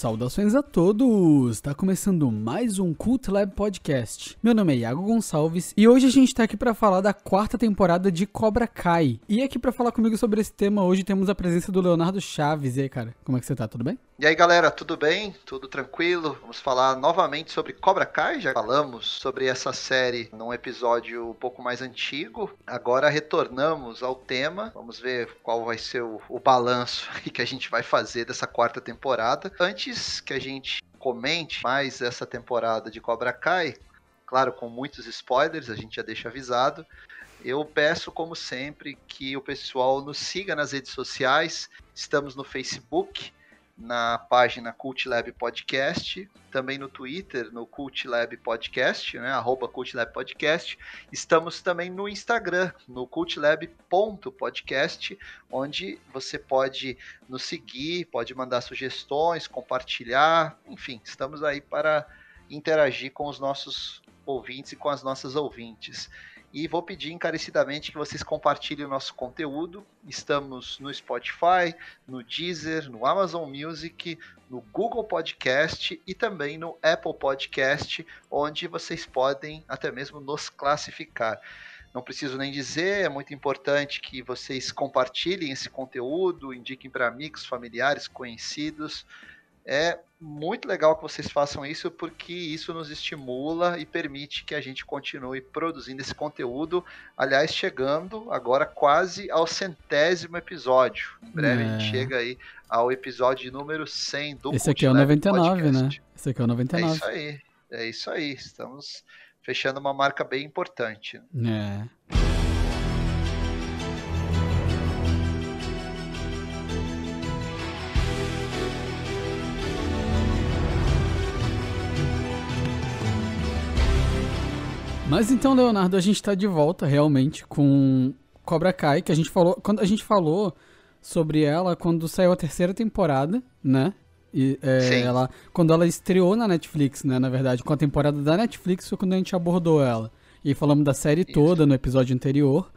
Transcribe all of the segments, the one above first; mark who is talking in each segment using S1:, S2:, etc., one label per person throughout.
S1: Saudações a todos! Está começando mais um Cult Lab Podcast. Meu nome é Iago Gonçalves e hoje a gente está aqui para falar da quarta temporada de Cobra Kai. E aqui para falar comigo sobre esse tema hoje temos a presença do Leonardo Chaves. E aí, cara, como é que você tá? Tudo bem?
S2: E aí, galera, tudo bem? Tudo tranquilo? Vamos falar novamente sobre Cobra Kai. Já falamos sobre essa série num episódio um pouco mais antigo. Agora retornamos ao tema. Vamos ver qual vai ser o, o balanço que a gente vai fazer dessa quarta temporada. Antes antes que a gente comente mais essa temporada de Cobra Kai, claro, com muitos spoilers, a gente já deixa avisado. Eu peço, como sempre, que o pessoal nos siga nas redes sociais. Estamos no Facebook, na página Cult Lab Podcast, também no Twitter, no Cult Lab Podcast, né, arroba Cult Lab Podcast. Estamos também no Instagram, no cultlab.podcast, onde você pode nos seguir, pode mandar sugestões, compartilhar, enfim, estamos aí para interagir com os nossos ouvintes e com as nossas ouvintes. E vou pedir encarecidamente que vocês compartilhem o nosso conteúdo. Estamos no Spotify, no Deezer, no Amazon Music, no Google Podcast e também no Apple Podcast, onde vocês podem até mesmo nos classificar. Não preciso nem dizer, é muito importante que vocês compartilhem esse conteúdo, indiquem para amigos, familiares, conhecidos. É muito legal que vocês façam isso porque isso nos estimula e permite que a gente continue produzindo esse conteúdo. Aliás, chegando agora quase ao centésimo episódio. Em breve é. a gente é. chega aí ao episódio número 100 do
S1: Esse aqui é o 99, podcast. né? Esse aqui é o 99.
S2: É isso aí. É isso aí. Estamos fechando uma marca bem importante.
S1: É. Mas então, Leonardo, a gente tá de volta realmente com Cobra Kai, que a gente falou. Quando a gente falou sobre ela quando saiu a terceira temporada, né? E, é, ela, quando ela estreou na Netflix, né? Na verdade, com a temporada da Netflix foi quando a gente abordou ela. E falamos da série Isso. toda no episódio anterior.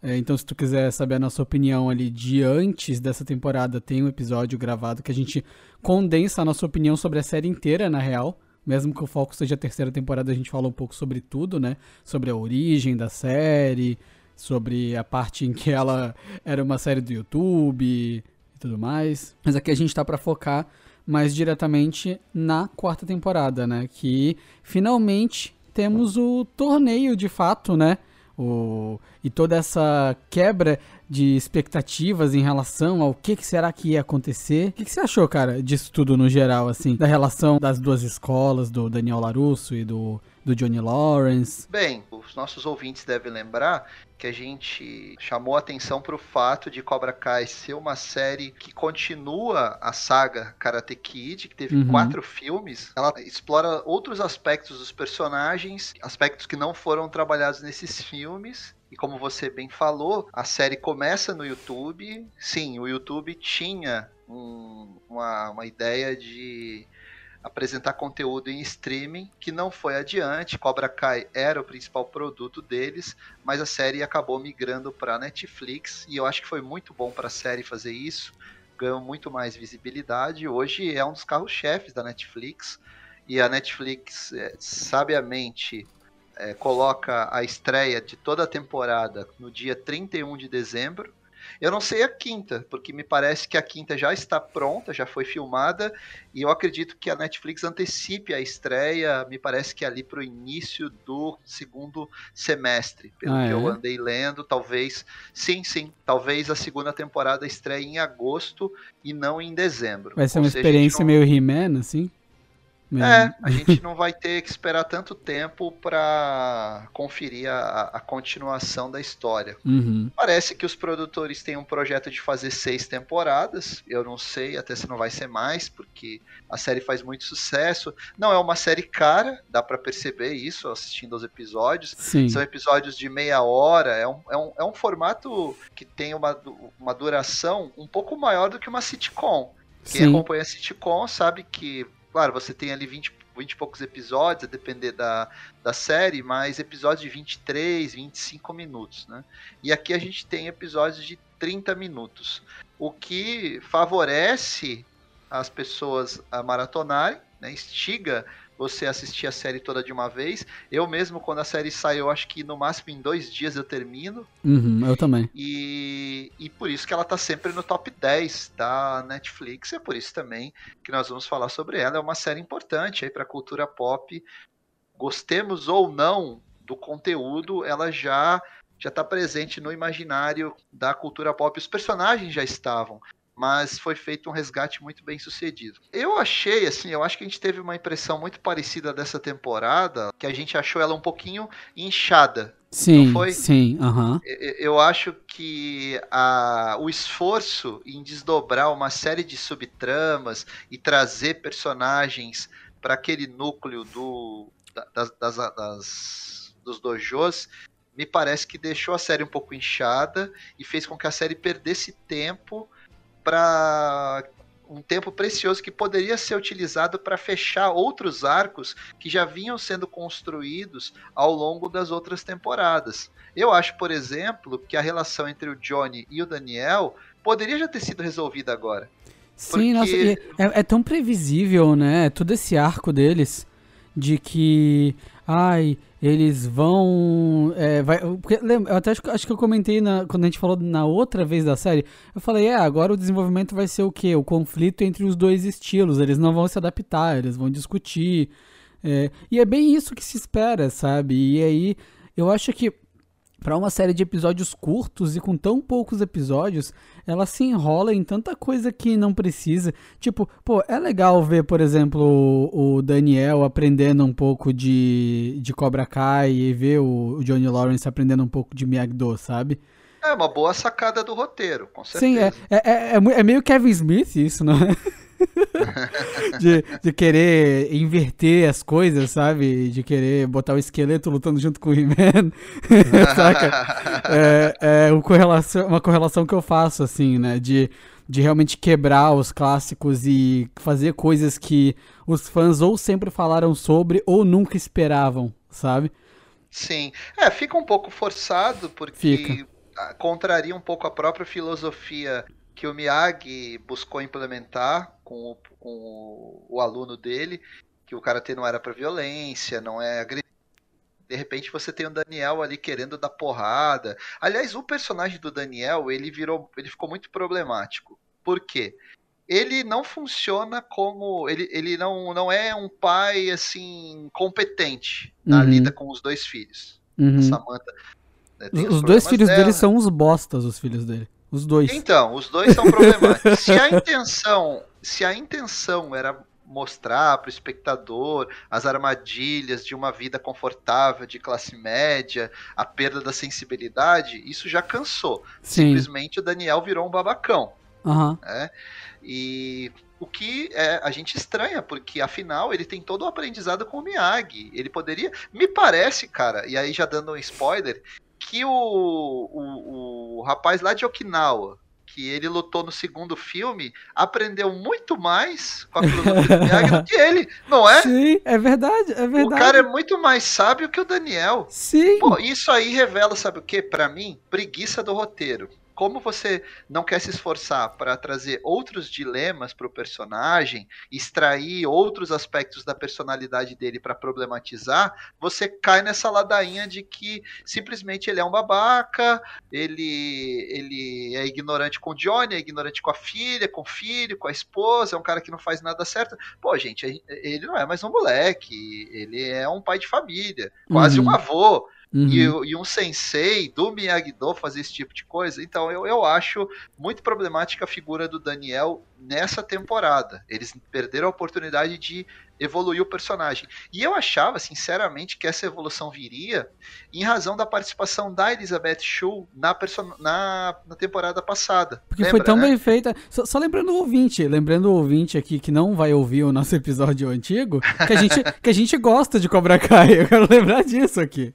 S1: É, então, se tu quiser saber a nossa opinião ali de antes dessa temporada, tem um episódio gravado que a gente condensa a nossa opinião sobre a série inteira, na real. Mesmo que o foco seja a terceira temporada, a gente fala um pouco sobre tudo, né? Sobre a origem da série, sobre a parte em que ela era uma série do YouTube e tudo mais. Mas aqui a gente tá para focar mais diretamente na quarta temporada, né? Que finalmente temos o torneio de fato, né? O, e toda essa quebra de expectativas em relação ao que, que será que ia acontecer. O que, que, você achou, cara, disso tudo no geral, assim? Da relação das duas escolas, do Daniel Larusso e do, do Johnny Lawrence?
S2: Bem, os nossos ouvintes devem lembrar que a gente chamou atenção para o fato de Cobra Kai ser uma série que continua a saga Karate Kid, que teve uhum. quatro filmes. Ela explora outros aspectos dos personagens, aspectos que não foram trabalhados nesses filmes. E como você bem falou, a série começa no YouTube. Sim, o YouTube tinha um, uma, uma ideia de apresentar conteúdo em streaming que não foi adiante. Cobra Kai era o principal produto deles, mas a série acabou migrando para Netflix e eu acho que foi muito bom para a série fazer isso. Ganhou muito mais visibilidade. Hoje é um dos carros-chefes da Netflix e a Netflix é, sabiamente é, coloca a estreia de toda a temporada no dia 31 de dezembro eu não sei a quinta, porque me parece que a quinta já está pronta, já foi filmada, e eu acredito que a Netflix antecipe a estreia, me parece que é ali para o início do segundo semestre, pelo ah, que é? eu andei lendo, talvez, sim, sim, talvez a segunda temporada estreie em agosto e não em dezembro.
S1: Vai ser uma seja, experiência não... meio He-Man, assim?
S2: É, a gente não vai ter que esperar tanto tempo para conferir a, a, continuação da história.
S1: Uhum.
S2: Parece que os produtores têm um projeto de fazer seis temporadas. Eu não sei até se não vai ser mais, porque a série faz muito sucesso. Não é uma série cara, dá para perceber isso assistindo aos episódios.
S1: Sim.
S2: São episódios de meia hora. É um, é um, é um formato que tem uma, uma duração um pouco maior do que uma sitcom. Quem Sim. acompanha a sitcom sabe que Claro, você tem ali 20, 20 e poucos episódios, a depender da, da série, mas episódios de 23, 25 minutos, né? E aqui a gente tem episódios de 30 minutos, o que favorece as pessoas a maratonarem, né? Instiga você assistir a série toda de uma vez. Eu mesmo, quando a série sai, eu acho que no máximo em dois dias eu termino.
S1: Uhum, eu também.
S2: E, e por isso que ela tá sempre no top 10 da Netflix. É por isso também que nós vamos falar sobre ela. É uma série importante aí pra cultura pop. Gostemos ou não do conteúdo, ela já já está presente no imaginário da cultura pop. Os personagens já estavam mas foi feito um resgate muito bem sucedido. Eu achei, assim, eu acho que a gente teve uma impressão muito parecida dessa temporada, que a gente achou ela um pouquinho inchada.
S1: Sim, foi? sim, uhum.
S2: Eu acho que a, o esforço em desdobrar uma série de subtramas e trazer personagens para aquele núcleo do, das, das, das, dos dojos me parece que deixou a série um pouco inchada e fez com que a série perdesse tempo para um tempo precioso que poderia ser utilizado para fechar outros arcos que já vinham sendo construídos ao longo das outras temporadas. Eu acho, por exemplo, que a relação entre o Johnny e o Daniel poderia já ter sido resolvida agora.
S1: Sim, porque... nossa, é, é, tão previsível, né? Todo esse arco deles de que, ai, eles vão. É, vai, porque, lembra, eu até acho, acho, que eu comentei na, quando a gente falou na outra vez da série. Eu falei, é, agora o desenvolvimento vai ser o quê? O conflito entre os dois estilos. Eles não vão se adaptar, eles vão discutir. É, e é bem isso que se espera, sabe? E aí, eu acho que para uma série de episódios curtos e com tão poucos episódios, ela se enrola em tanta coisa que não precisa. Tipo, pô, é legal ver, por exemplo, o, Daniel aprendendo um pouco de, de Cobra Kai e ver o, o Johnny Lawrence aprendendo um pouco de Miyagi-Do, sabe?
S2: É uma boa sacada do roteiro, com certeza.
S1: Sim, é, é, é, é meio Kevin Smith isso, não é? de, de querer inverter as coisas, sabe? De querer botar o esqueleto lutando junto com o He-Man. Saca? É, é uma, correlação, uma correlação que eu faço, assim, né? De, de realmente quebrar os clássicos e fazer coisas que os fãs ou sempre falaram sobre ou nunca esperavam, sabe?
S2: Sim. É, fica um pouco forçado, porque fica. contraria um pouco a própria filosofia que o Miyagi buscou implementar com o, com o, o aluno dele, que o karatê não era para violência, não é agressivo. De repente você tem o Daniel ali querendo dar porrada. Aliás, o personagem do Daniel, ele virou, ele ficou muito problemático. Por quê? Ele não funciona como ele, ele não, não é um pai assim competente na uhum. lida com os dois filhos.
S1: Uhum. Samantha, né, os, os dois filhos dela. dele são uns bostas, os filhos dele. Os dois.
S2: Então, os dois são problemáticos. se a intenção, se a intenção era mostrar para o espectador as armadilhas de uma vida confortável, de classe média, a perda da sensibilidade, isso já cansou. Sim. Simplesmente o Daniel virou um babacão.
S1: Uhum.
S2: Né? E o que é, a gente estranha, porque afinal ele tem todo o aprendizado com o Miyagi. Ele poderia. Me parece, cara, e aí já dando um spoiler, que o, o, o rapaz lá de Okinawa, que ele lutou no segundo filme, aprendeu muito mais com a filosofia do Miyagi do que ele, não é?
S1: Sim, é verdade, é verdade. O
S2: cara é muito mais sábio que o Daniel.
S1: Sim.
S2: Pô, isso aí revela, sabe o que? Para mim, preguiça do roteiro como você não quer se esforçar para trazer outros dilemas para o personagem, extrair outros aspectos da personalidade dele para problematizar, você cai nessa ladainha de que simplesmente ele é um babaca, ele, ele é ignorante com o Johnny, é ignorante com a filha, com o filho, com a esposa, é um cara que não faz nada certo. Pô, gente, ele não é mais um moleque, ele é um pai de família, quase uhum. um avô. Uhum. E, e, um sensei do Miyagi-Do fazer esse tipo de coisa. Então eu, eu acho muito problemática a figura do Daniel nessa temporada. Eles perderam a oportunidade de evoluir o personagem. E eu achava, sinceramente, que essa evolução viria em razão da participação da Elizabeth Shue na, na, na temporada passada.
S1: Porque Lembra, foi tão né? bem feita. Só, só, lembrando o ouvinte, lembrando o ouvinte aqui que não vai ouvir o nosso episódio antigo, que a gente, que a gente gosta de Cobra Kai. Eu quero lembrar disso aqui.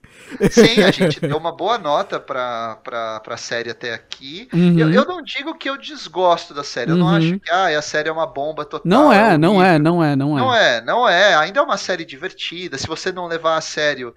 S2: Sim, a gente deu uma boa nota pra, pra, pra série até aqui. Uhum. Eu, eu não digo que eu desgosto da série, eu uhum. não acho que ah, a série é uma bomba total.
S1: Não é, não é, não é, não é.
S2: Não é, não é. Ainda é uma série divertida. Se você não levar a sério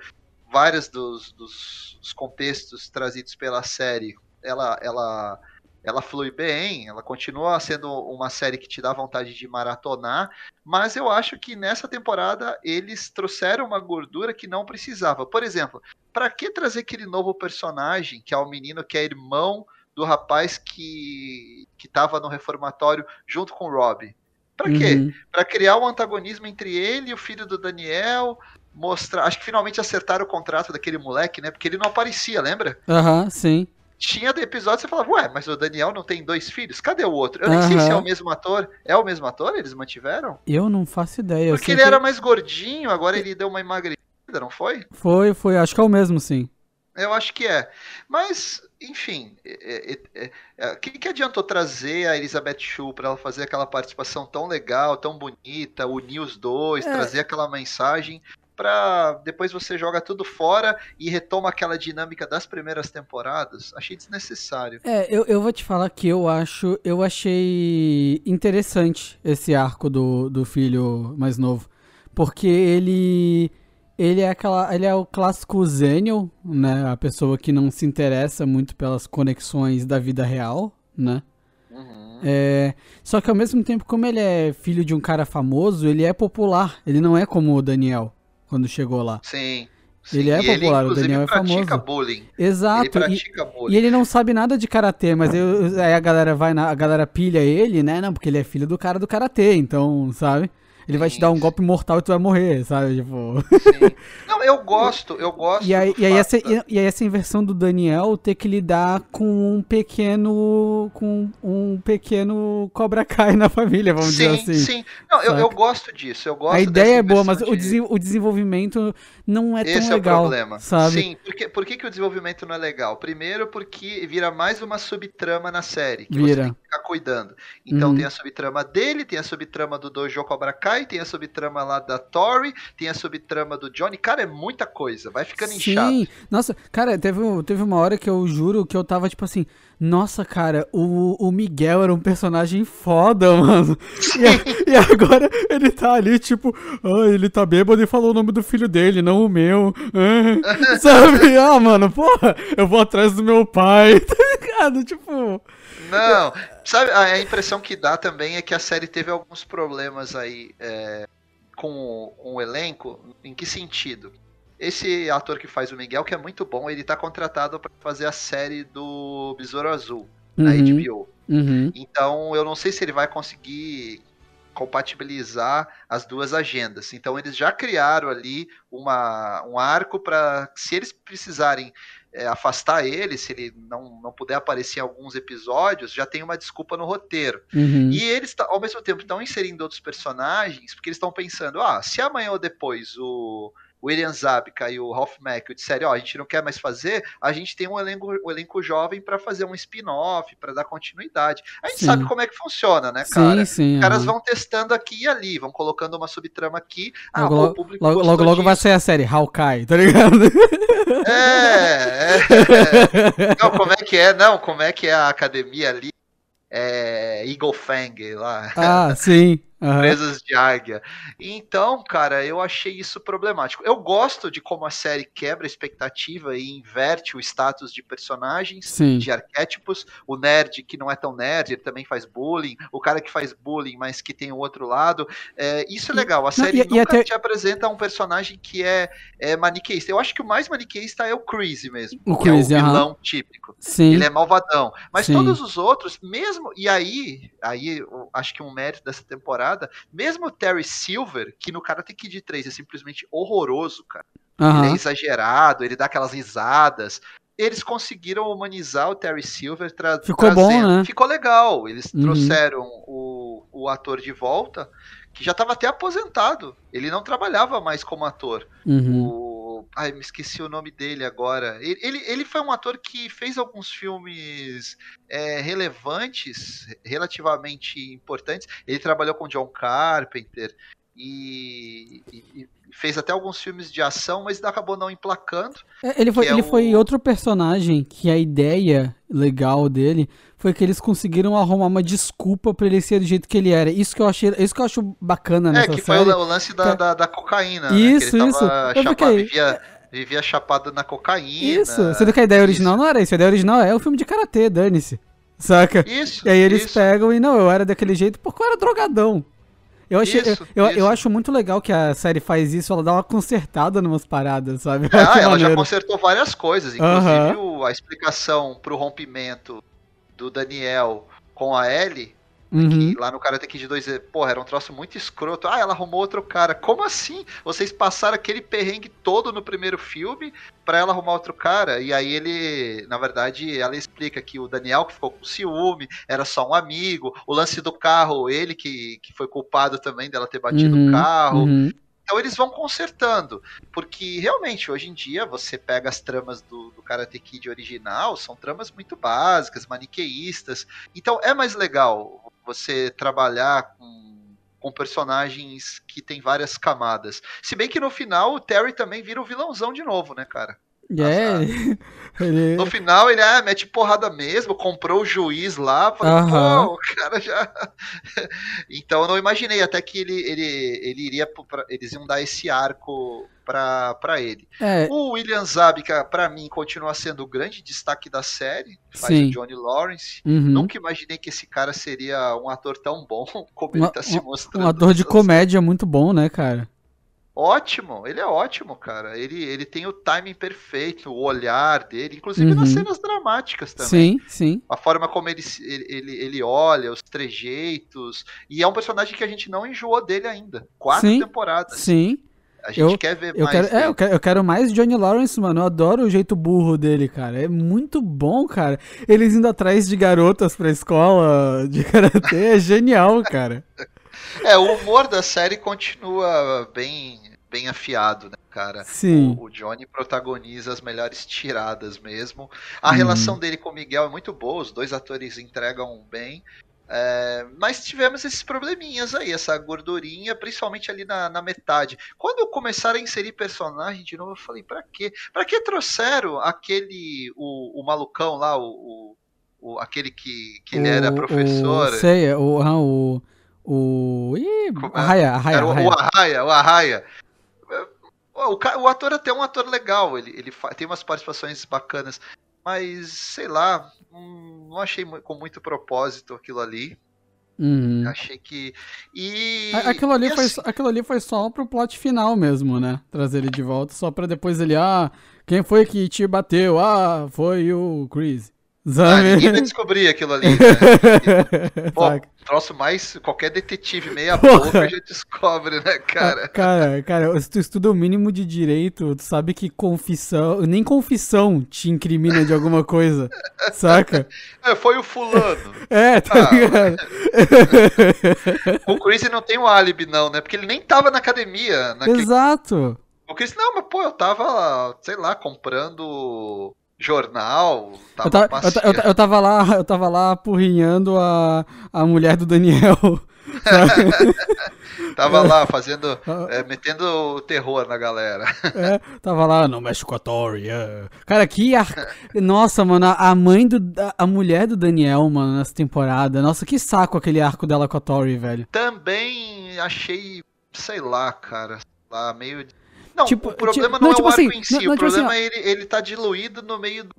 S2: vários dos, dos, dos contextos trazidos pela série, ela, ela ela flui bem, ela continua sendo uma série que te dá vontade de maratonar, mas eu acho que nessa temporada eles trouxeram uma gordura que não precisava. Por exemplo, para que trazer aquele novo personagem, que é o menino que é irmão do rapaz que que tava no reformatório junto com o Rob? Para quê? Uhum. Para criar um antagonismo entre ele e o filho do Daniel, mostrar, acho que finalmente acertaram o contrato daquele moleque, né? Porque ele não aparecia, lembra?
S1: Aham, uhum, sim
S2: tinha episódio você falava, ué, mas o Daniel não tem dois filhos? Cadê o outro? Eu nem sei se é o mesmo ator. É o mesmo ator? Eles mantiveram?
S1: Eu não faço ideia.
S2: Porque ele que... era mais gordinho, agora ele deu uma emagrecida, não foi?
S1: Foi, foi. Acho que é o mesmo, sim.
S2: Eu acho que é. Mas, enfim, o é, é, é, é, que, que adiantou trazer a Elizabeth Shue para ela fazer aquela participação tão legal, tão bonita, unir os dois, é. trazer aquela mensagem para depois você joga tudo fora e retoma aquela dinâmica das primeiras temporadas. Achei desnecessário.
S1: É, eu, eu vou te falar que eu acho, eu achei interessante esse arco do, do filho mais novo, porque ele ele é aquela, ele é o clássico Zenial, né, a pessoa que não se interessa muito pelas conexões da vida real, né? Uhum. É, só que ao mesmo tempo, como ele é filho de um cara famoso, ele é popular. Ele não é como o Daniel quando chegou lá.
S2: Sim.
S1: Sim, ele é popular, ele, o Daniel é famoso.
S2: Bullying.
S1: Exato. Ele pratica e, bullying. E ele não sabe nada de karatê, mas eu, aí a galera vai na, a galera pilha ele, né? Não, porque ele é filho do cara do karatê, então, sabe? Ele vai te dar um golpe mortal e tu vai morrer, sabe? Tipo.
S2: Sim. Não, eu gosto, eu gosto.
S1: E aí, e aí, essa, e aí essa inversão do Daniel ter que lidar com um pequeno. com um pequeno Cobra Kai na família, vamos
S2: sim,
S1: dizer assim.
S2: Sim, sim. Não, eu, eu gosto disso. Eu gosto
S1: A ideia é boa, mas de... o, desenvolvimento não é Esse tão legal. Esse é o problema. Sabe? Sim,
S2: porque, por que, que o desenvolvimento não é legal? Primeiro, porque vira mais uma subtrama na série. Que
S1: vira. você tem
S2: que ficar cuidando. Então uhum. tem a subtrama dele, tem a subtrama do Dojo Cobra Kai, tem a subtrama lá da Tori, tem a subtrama do Johnny. Cara, é muita coisa, vai ficando Sim. inchado. Sim,
S1: nossa, cara, teve, teve uma hora que eu juro que eu tava tipo assim. Nossa, cara, o, o Miguel era um personagem foda, mano. E, e, agora ele tá ali, tipo, ah, ele tá bêbado e falou o nome do filho dele, não o meu. Sabe? Ah, mano, porra, eu vou atrás do meu pai, tá ligado? Tipo.
S2: Não, sabe, a impressão que dá também é que a série teve alguns problemas aí é, com, o elenco. Em que sentido? Esse ator que faz o Miguel, que é muito bom, ele tá contratado para fazer a série do Besouro Azul, uhum. na HBO. Uhum. Então eu não sei se ele vai conseguir compatibilizar as duas agendas. Então eles já criaram ali uma, um arco para, se eles precisarem é, afastar ele, se ele não, não puder aparecer em alguns episódios, já tem uma desculpa no roteiro. Uhum. E eles, ao mesmo tempo, estão inserindo outros personagens, porque eles estão pensando, ah, se amanhã ou depois o William Zabka e o Ralph Macchio disserem, ó, oh, a gente não quer mais fazer, a gente tem um elenco, um elenco jovem para fazer um spin-off, para dar continuidade. A gente sim. sabe como é que funciona, né, cara? Sim, sim, Os caras vão testando aqui e ali, vão colocando uma subtrama aqui.
S1: Ah, logo, pô, logo, logo, logo vai ser a série Hawkeye, tá ligado?
S2: É, é, é. Não, como é que é? Não, como é que é a academia ali? É, Eagle Fang lá.
S1: Ah, sim.
S2: Uhum. Presas de águia. Então, cara, eu achei isso problemático. Eu gosto de como a série quebra a expectativa e inverte o status de personagens, Sim. de arquétipos. O nerd que não é tão nerd, ele também faz bullying. O cara que faz bullying, mas que tem o outro lado. É, isso é legal. A série não, e, nunca e até... te apresenta um personagem que é, é maniqueísta. Eu acho que o mais maniqueísta é o Chris mesmo.
S1: O Chris,
S2: é
S1: o vilão
S2: típico.
S1: Sim.
S2: Ele é malvadão. Mas Sim. todos os outros, mesmo. E aí, aí acho que um mérito dessa temporada temporada, mesmo o Terry Silver, que no Karate Kid 3 é simplesmente horroroso, cara. Uhum. Ele é exagerado, ele dá aquelas risadas. Eles conseguiram humanizar o Terry Silver tra
S1: Ficou trazendo. Bom, né?
S2: Ficou legal. Eles uhum. trouxeram o, o ator de volta, que já estava até aposentado. Ele não trabalhava mais como ator. Uhum. O Ai, me esqueci o nome dele agora. Ele, ele, ele foi um ator que fez alguns filmes é, relevantes, relativamente importantes. Ele trabalhou com John Carpenter e, e, fez até alguns filmes de ação, mas acabou não emplacando.
S1: É, ele foi, é ele o... foi outro personagem que a ideia legal dele foi que eles conseguiram arrumar uma desculpa para ele ser do jeito que ele era. Isso que eu achei, isso que eu acho bacana é, nessa série. É, que
S2: série, foi o, lance da, da, da, cocaína.
S1: Isso,
S2: né?
S1: isso.
S2: Chapa, vivia, vivia chapado na cocaína.
S1: Isso, sendo que a ideia original isso. não era isso. A ideia original é o filme de karatê, dane-se. saca?
S2: Isso.
S1: E aí eles
S2: isso.
S1: pegam e não, eu era daquele jeito porque eu era drogadão. Eu, achei,
S2: Isso,
S1: eu, eu,
S2: isso.
S1: eu acho muito legal que a série faz isso, ela dá uma consertada numas paradas, sabe? Eu
S2: Ah, ela já
S1: maneiro.
S2: consertou várias coisas, inclusive a explicação pro rompimento do Daniel com a Ellie,
S1: Uhum.
S2: que lá no Karate Kid 2, é, porra, era um troço muito escroto. Ah, ela arrumou outro cara. Como assim? Vocês passaram aquele perrengue todo no primeiro filme pra ela arrumar outro cara? E aí ele, na verdade, ela explica que o Daniel que ficou com ciúme, era só um amigo. O lance do carro, ele que, que foi culpado também dela ter batido
S1: Uhum,
S2: o carro.
S1: uhum.
S2: Então eles vão consertando. Porque realmente, hoje em dia, você pega as tramas do, do Karate Kid original, são tramas muito básicas, maniqueístas. Então é mais legal você trabalhar com, com personagens que tem várias camadas. Se bem que no final o Terry também vira o vilãozão de novo, né, cara?
S1: É,
S2: Nossa.
S1: ele, ele-
S2: No final ele é, mete porrada mesmo, comprou o juiz lá, falei,
S1: Aham.
S2: pô, o cara já. então eu não imaginei até que ele, ele, ele iria. Pra, eles iam dar esse arco pra, pra ele.
S1: é,
S2: O William Zabka, pra mim, continua sendo o grande destaque da série. Faz
S1: Sim.
S2: o Johnny Lawrence.
S1: uhum.
S2: Nunca imaginei que esse cara seria um ator tão bom como ele
S1: Uma-
S2: tá se mostrando.
S1: um ator de comédia muito bom, né, cara?
S2: Ótimo, ele é ótimo, cara. Ele, ele tem o timing perfeito, o olhar dele, inclusive
S1: Uhum.
S2: nas cenas dramáticas também.
S1: Sim, sim.
S2: A forma como ele, ele, ele, olha, os trejeitos. E é um personagem que a gente não enjoou dele ainda. Quatro
S1: Sim,
S2: temporadas.
S1: Sim.
S2: A gente
S1: Eu-
S2: quer ver
S1: Eu
S2: mais.
S1: quero, é, eu, quero, eu quero mais Johnny Lawrence, mano. Eu adoro o jeito burro dele, cara. É muito bom, cara. Eles indo atrás de garotas pra escola de karatê é genial, cara.
S2: É, o humor da série continua bem, bem afiado, né, cara?
S1: Sim.
S2: O, o Johnny protagoniza as melhores tiradas mesmo. A
S1: Uhum.
S2: relação dele com o Miguel é muito boa, os dois atores entregam bem. É, mas tivemos esses probleminhas aí, essa gordurinha, principalmente ali na, na metade. Quando começaram a inserir personagem de novo, eu falei, pra quê? Pra que trouxeram aquele, o, o malucão lá, o, o- aquele que, que ele era professor?
S1: Sei, o. ah, o. O. Ih,
S2: é?
S1: Arraia, Arraia, Arraia.
S2: o Arraia, o Arraia. O, ator até é um ator legal, ele, ele tem umas participações bacanas, mas sei lá, não achei com muito propósito aquilo ali.
S1: Uhum.
S2: Achei que. E.
S1: Aquilo ali,
S2: e
S1: foi,
S2: assim,
S1: só- aquilo ali foi só pro plot final mesmo, né? Trazer ele de volta, só pra depois ele, ah, quem foi que te bateu? Ah, foi o Chris.
S2: Ah, ninguém vai descobrir aquilo ali. Né? Pô, troço mais. Qualquer detetive meia boca já descobre, né, cara?
S1: Cara, cara, se tu estuda o mínimo de direito, tu sabe que confissão, nem confissão te incrimina de alguma coisa, saca?
S2: É, foi o fulano.
S1: É, tá
S2: Ah.
S1: ligado?
S2: O Chris não tem um álibi, não, né? Porque ele nem tava na academia. Naquele
S1: Exato.
S2: O Chris, não, mas pô, eu tava, sei lá, comprando jornal, tava
S1: Eu, ta- eu, eu, ta- eu tava lá, eu tava lá apurrinhando a, a mulher do Daniel.
S2: Tava lá fazendo,
S1: Ah.
S2: é, metendo terror na galera.
S1: É, tava lá, não mexe com a Tori. é. Cara, que ar... Nossa, mano, a mãe do. a- mulher do Daniel, mano, nessa temporada. Nossa, que saco aquele arco dela com a Tori, velho.
S2: Também achei, sei lá, cara, lá, meio... Não,
S1: Tipo,
S2: o problema
S1: tipo-
S2: não,
S1: não, tipo
S2: é o arco
S1: assim,
S2: em si,
S1: não-
S2: o
S1: tipo assim,
S2: problema
S1: ó.
S2: é ele, ele tá diluído no meio do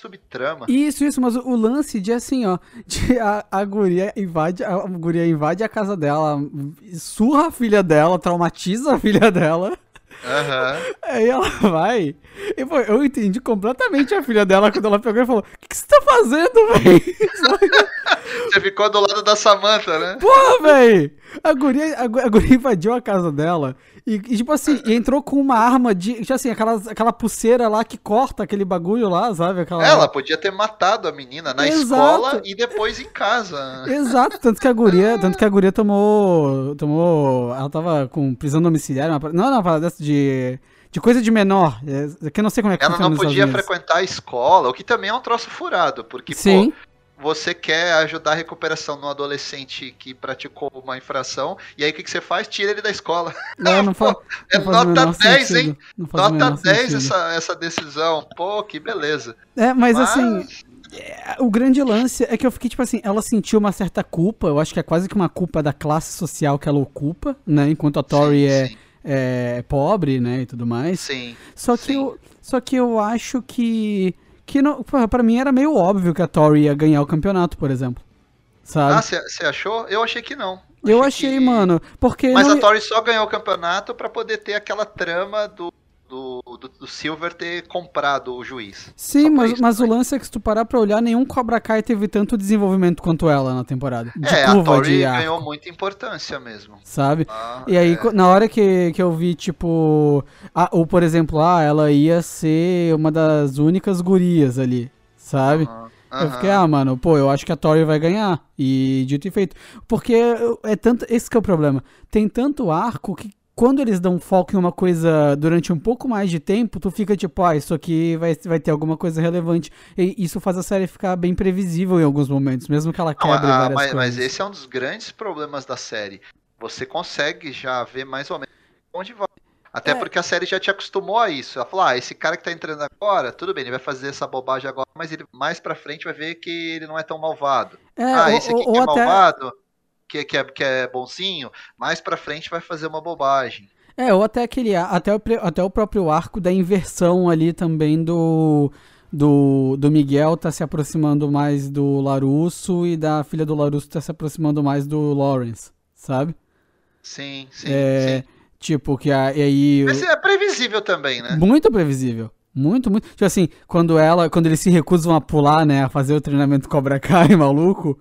S2: subtrama.
S1: Isso, isso, mas o, o lance de assim, ó, de a, a guria invade, a, guria invade a casa dela, surra a filha dela, traumatiza a filha dela.
S2: Aham.
S1: Aí ela vai. E pô, eu entendi completamente a filha dela quando ela pegou e falou: O que, você tá fazendo, véi?
S2: Você ficou do lado da Samantha, né?
S1: Porra, véi! A guria, a, a guria invadiu a casa dela e, e, tipo assim, e entrou com uma arma de. Tipo assim, aquela, aquela pulseira lá que corta aquele bagulho lá, sabe? Aquela...
S2: Ela podia ter matado a menina na
S1: Exato.
S2: escola e depois em casa.
S1: Exato, tanto que a guria, tanto que a guria tomou, tomou, ela tava com prisão domiciliar, uma, não, não, uma parada dessa de, de coisa de menor, é, que eu não sei como é que
S2: Ela não podia frequentar a escola, o que também é um troço furado, porque,
S1: Sim,
S2: pô, você quer ajudar a recuperação no adolescente que praticou uma infração, e aí o que, que você faz? Tira ele da escola.
S1: não, não, fa,
S2: É
S1: não faz o
S2: nota
S1: menor
S2: 10,
S1: sentido,
S2: hein? Nota
S1: menor
S2: 10
S1: sentido.
S2: essa, essa decisão. Pô, que beleza.
S1: É, mas,
S2: Mas-
S1: assim, é, o grande lance é que eu fiquei, tipo assim, ela sentiu uma certa culpa, eu acho que é quase que uma culpa da classe social que ela ocupa, né, enquanto a Tori
S2: Sim,
S1: é,
S2: sim,
S1: é pobre, né, e tudo mais.
S2: Sim.
S1: Só que,
S2: Sim.
S1: eu, só que eu acho que, que não, pra mim era meio óbvio que a Tori ia ganhar o campeonato, por exemplo. Sabe?
S2: Ah, você achou? Eu achei que não.
S1: Eu achei, que... mano, porque...
S2: Mas não... a Tori só ganhou o campeonato para poder ter aquela trama do do, do, do, Silver ter comprado o juiz.
S1: Sim, mas, mas o lance é que se tu parar pra olhar, nenhum Cobra Kai teve tanto desenvolvimento quanto ela na temporada.
S2: De é, curva, a Tori ganhou muita importância mesmo.
S1: Sabe? Ah, e aí, é. na hora que, que eu vi, tipo, a, ou por exemplo, ah, ela ia ser uma das únicas gurias ali, sabe? Uhum. Eu fiquei, ah, mano, pô, eu acho que a Tori vai ganhar. E dito e feito. Porque é tanto. Esse que é o problema. Tem tanto arco que quando eles dão foco em uma coisa durante um pouco mais de tempo, tu fica tipo, ah, isso aqui vai, vai ter alguma coisa relevante. E isso faz a série ficar bem previsível em alguns momentos, mesmo que ela quebre Não, várias
S2: mas,
S1: coisas.
S2: Mas esse é um dos grandes problemas da série. Você consegue já ver mais ou menos onde vai. Até é. porque a série já te acostumou a isso. Ela falou: ah, esse cara que tá entrando agora, tudo bem, ele vai fazer essa bobagem agora, mas ele mais pra frente vai ver que ele não é tão malvado. É, ah, ou, esse aqui ou, que é até... malvado, que, que, é, que é bonzinho, mais pra frente vai fazer uma bobagem.
S1: É, ou até aquele. Até o, até o próprio arco da inversão ali também do. Do, do Miguel tá se aproximando mais do Larusso e da filha do Larusso tá se aproximando mais do Lawrence, sabe?
S2: Sim, sim,
S1: é, sim. Tipo, que a, e aí.
S2: Mas é previsível também, né?
S1: Muito previsível. Muito, muito. Tipo assim, quando ela. Quando eles se recusam a pular, né? A fazer o treinamento Cobra Kai, maluco.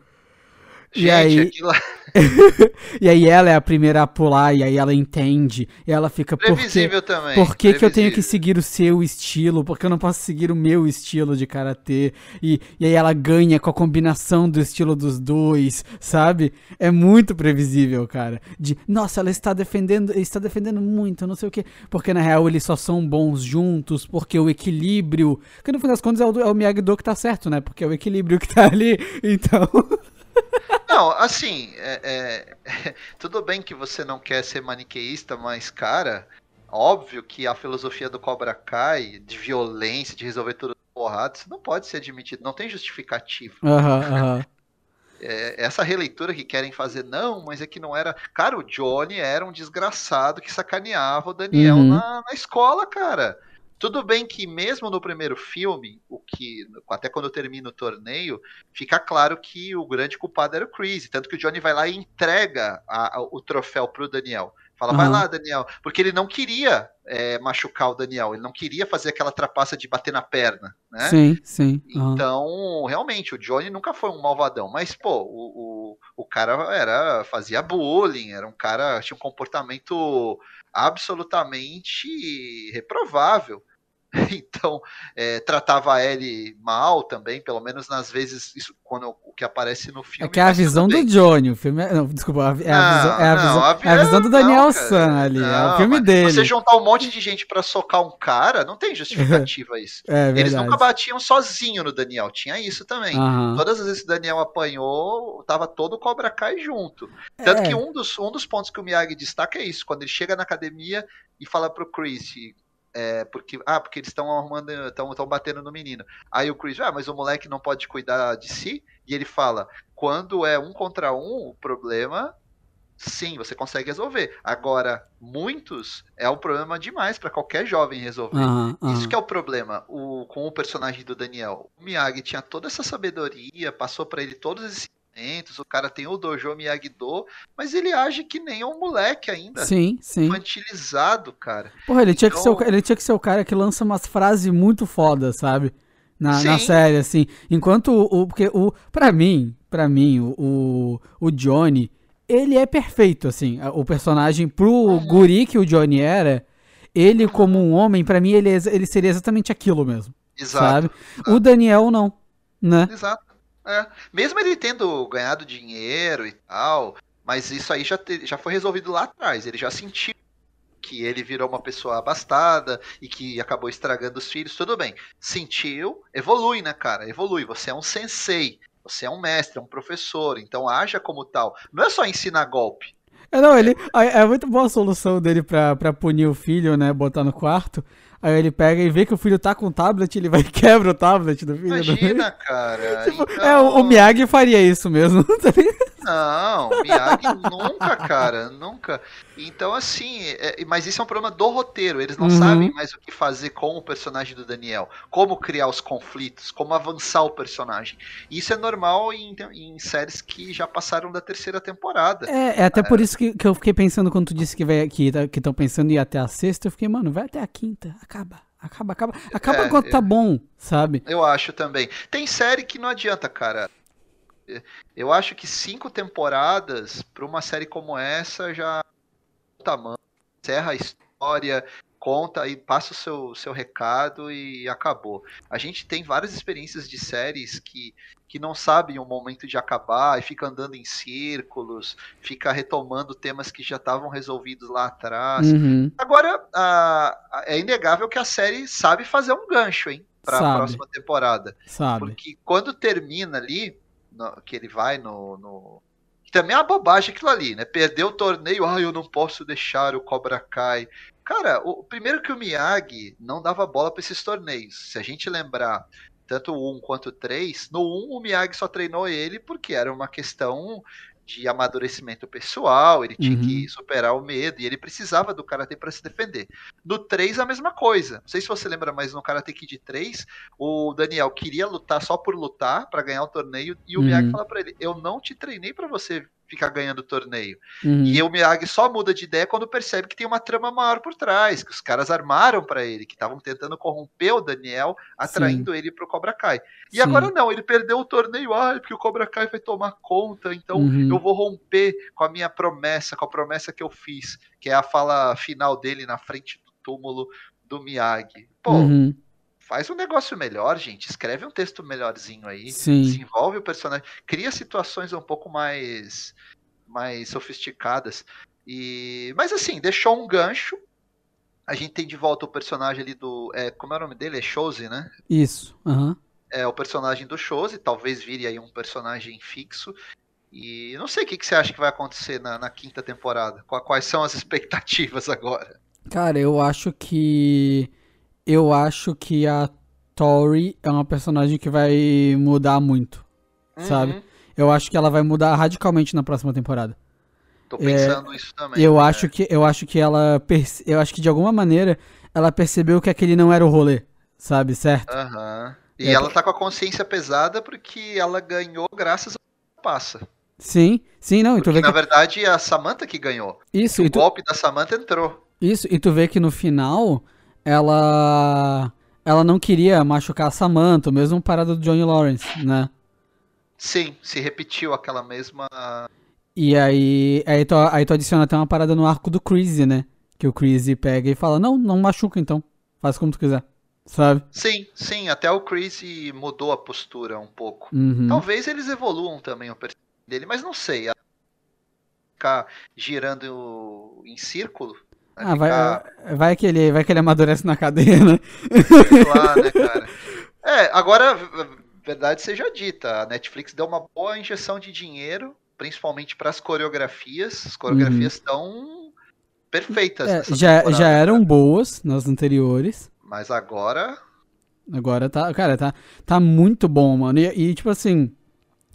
S1: Gente, e aí, aquilo... e aí ela é a primeira a pular, e aí ela entende, e ela fica,
S2: Previsível por que, também.
S1: Por que, que eu tenho que seguir o seu estilo? Porque eu não posso seguir o meu estilo de karatê? E, e aí ela ganha com a combinação do estilo dos dois, sabe? É muito previsível, cara. De, nossa, ela está defendendo, está defendendo muito, não sei o quê. Porque na real eles só são bons juntos, porque o equilíbrio. Que no fim das contas é o, é o Miyagi-Do que tá certo, né? Porque é o equilíbrio que tá ali. Então.
S2: Não, assim, é, é, tudo bem que você não quer ser maniqueísta, mas, cara, óbvio que a filosofia do Cobra Kai, de violência, de resolver tudo porrada, isso não pode ser admitido, não tem justificativo.
S1: Uhum, uhum.
S2: É, essa releitura que querem fazer, não, mas é que não era. Cara, o Johnny era um desgraçado que sacaneava o Daniel uhum. na, na escola, cara. Tudo bem que mesmo no primeiro filme, o que até quando termina o torneio, fica claro que o grande culpado era o Chris, tanto que o Johnny vai lá e entrega a, a, o troféu pro Daniel. Fala, uhum. vai lá, Daniel. Porque ele não queria é, machucar o Daniel, ele não queria fazer aquela trapaça de bater na perna, né?
S1: Sim, sim.
S2: Uhum. Então, realmente, o Johnny nunca foi um malvadão, mas, pô, o, o, o cara era fazia bullying, era um cara, tinha um comportamento absolutamente reprovável. então é, tratava a Ellie mal também, pelo menos nas vezes isso quando o que aparece no filme.
S1: É que é a visão do Johnny, o filme é, não, desculpa, é a, visão, é a, visão, é a visão do Daniel não, San ali, não, é o filme dele.
S2: Você juntar um monte de gente para socar um cara, não tem justificativa isso.
S1: É,
S2: Eles nunca batiam sozinho no Daniel, tinha isso também. Uhum. Todas as vezes que o Daniel apanhou, tava todo o Cobra Kai junto. Tanto é. que um dos, um dos pontos que o Miyagi destaca é isso, quando ele chega na academia e fala pro Chris, é, porque, ah, porque eles estão arrumando, estão batendo no menino. Aí o Chris, ah, mas o moleque não pode cuidar de si? E ele fala, quando é um contra um, o problema, sim, você consegue resolver. Agora, muitos é um problema demais para qualquer jovem resolver. Uhum, uhum. Isso que é o problema o, com o personagem do Daniel. O Miyagi tinha toda essa sabedoria, passou para ele todos esses o cara tem o Dojo Miyagi-Do, mas ele age que nem um moleque ainda.
S1: Sim, sim.
S2: Infantilizado, cara.
S1: Porra, ele tinha, então... que ser o, então ele tinha que ser o cara que lança umas frases muito fodas, sabe? Na, na série, assim. Enquanto o. Porque o. Pra mim, pra mim, o, o Johnny, ele é perfeito, assim. O personagem pro uhum. guri que o Johnny era, ele, uhum. como um homem, pra mim, ele, é ele seria exatamente aquilo mesmo. Exato. Sabe? Exato. O Daniel não. Né?
S2: Exato. É. Mesmo ele tendo ganhado dinheiro e tal, mas isso aí já, te, já foi resolvido lá atrás. Ele já sentiu que ele virou uma pessoa abastada e que acabou estragando os filhos, tudo bem. Sentiu, evolui, né, cara? Evolui. Você é um sensei, você é um mestre, é um professor, então haja como tal. Não é só ensinar golpe.
S1: É, não, ele. É muito boa a solução dele pra, pra punir o filho, né? Botar no quarto. Aí ele pega e vê que o filho tá com o tablet, ele vai e quebra o tablet do filho.
S2: Imagina, do cara.
S1: tipo, então... É, o, o, Miyagi faria isso mesmo, tá
S2: Não, Miyagi nunca, cara, nunca. Então, assim, é, mas isso é um problema do roteiro. Eles não uhum. sabem mais o que fazer com o personagem do Daniel, como criar os conflitos, como avançar o personagem. Isso é normal em, em séries que já passaram da terceira temporada.
S1: É, é até é. por isso que, que eu fiquei pensando quando tu disse que vai que estão pensando em ir até a sexta, eu fiquei, mano, vai até a quinta, acaba. Acaba, acaba. Acaba é, quando tá bom, sabe?
S2: Eu acho também. Tem série que não adianta, cara. Eu acho que cinco temporadas para uma série como essa já tamanho, encerra a história, conta e passa o seu, seu recado e acabou. A gente tem várias experiências de séries que, que não sabem o momento de acabar e fica andando em círculos, fica retomando temas que já estavam resolvidos lá atrás. Uhum. Agora, a, a, é inegável que a série sabe fazer um gancho, hein? Para a próxima temporada.
S1: Sabe.
S2: Porque quando termina ali, no, que ele vai no, no também é uma bobagem aquilo ali, né? Perdeu o torneio, ah, eu não posso deixar o Cobra Kai. Cara, o primeiro que o Miyagi não dava bola para esses torneios. Se a gente lembrar tanto o 1 quanto o 3, no 1 o Miyagi só treinou ele porque era uma questão de amadurecimento pessoal, ele tinha uhum. que superar o medo e ele precisava do karatê para se defender. No 3 a mesma coisa. Não sei se você lembra, mas no Karate Kid 3, o Daniel queria lutar só por lutar para ganhar o torneio e o uhum. Miyagi fala para ele: "Eu não te treinei para você ficar ganhando o torneio. Uhum. E o Miyagi só muda de ideia quando percebe que tem uma trama maior por trás, que os caras armaram para ele, que estavam tentando corromper o Daniel, atraindo Sim. ele pro Cobra Kai. E Sim. agora não, ele perdeu o torneio, ah, porque o Cobra Kai vai tomar conta, então uhum. eu vou romper com a minha promessa, com a promessa que eu fiz, que é a fala final dele na frente do túmulo do Miyagi. Pô, uhum faz um negócio melhor, gente. Escreve um texto melhorzinho aí.
S1: Sim.
S2: Desenvolve o personagem. Cria situações um pouco mais, mais sofisticadas. E, mas assim, deixou um gancho. A gente tem de volta o personagem ali do. É, como é o nome dele? É Chose, né?
S1: Isso. Uhum.
S2: É o personagem do Chose. Talvez vire aí um personagem fixo. E não sei o que, que você acha que vai acontecer na, na quinta temporada. Quais são as expectativas agora?
S1: Cara, eu acho que eu acho que a Tori é uma personagem que vai mudar muito, uhum. sabe? Eu acho que ela vai mudar radicalmente na próxima temporada.
S2: Tô pensando é, isso também.
S1: Eu né? acho que eu acho que ela eu acho que de alguma maneira ela percebeu que aquele não era o rolê, sabe, certo?
S2: Aham. Uhum. E é, ela tá com a consciência pesada porque ela ganhou graças ao passa.
S1: Sim, sim, não.
S2: Porque,
S1: e tu vê
S2: na
S1: que...
S2: verdade, a Samantha que ganhou.
S1: Isso.
S2: O tu... golpe da Samantha entrou.
S1: Isso, e tu vê que no final ela ela não queria machucar a Samantha, mesmo parada do Johnny Lawrence, né?
S2: Sim, se repetiu aquela mesma.
S1: E aí, aí tu, aí tu adiciona até uma parada no arco do Crazy, né? Que o Crazy pega e fala: Não, não machuca então. Faz como tu quiser. Sabe?
S2: Sim, sim. Até o Crazy mudou a postura um pouco. Uhum. Talvez eles evoluam também o personagem dele, mas não sei. Ficar girando em círculo
S1: ah, vai, vai, que ele, vai que ele amadurece na cadeia, né?
S2: Lá, né, cara? É, agora, verdade seja dita, a Netflix deu uma boa injeção de dinheiro, principalmente para as coreografias. As coreografias estão uhum. perfeitas.
S1: É, já, já eram boas nas anteriores.
S2: Mas agora.
S1: Agora tá. Cara, tá, tá muito bom, mano. E, e tipo assim.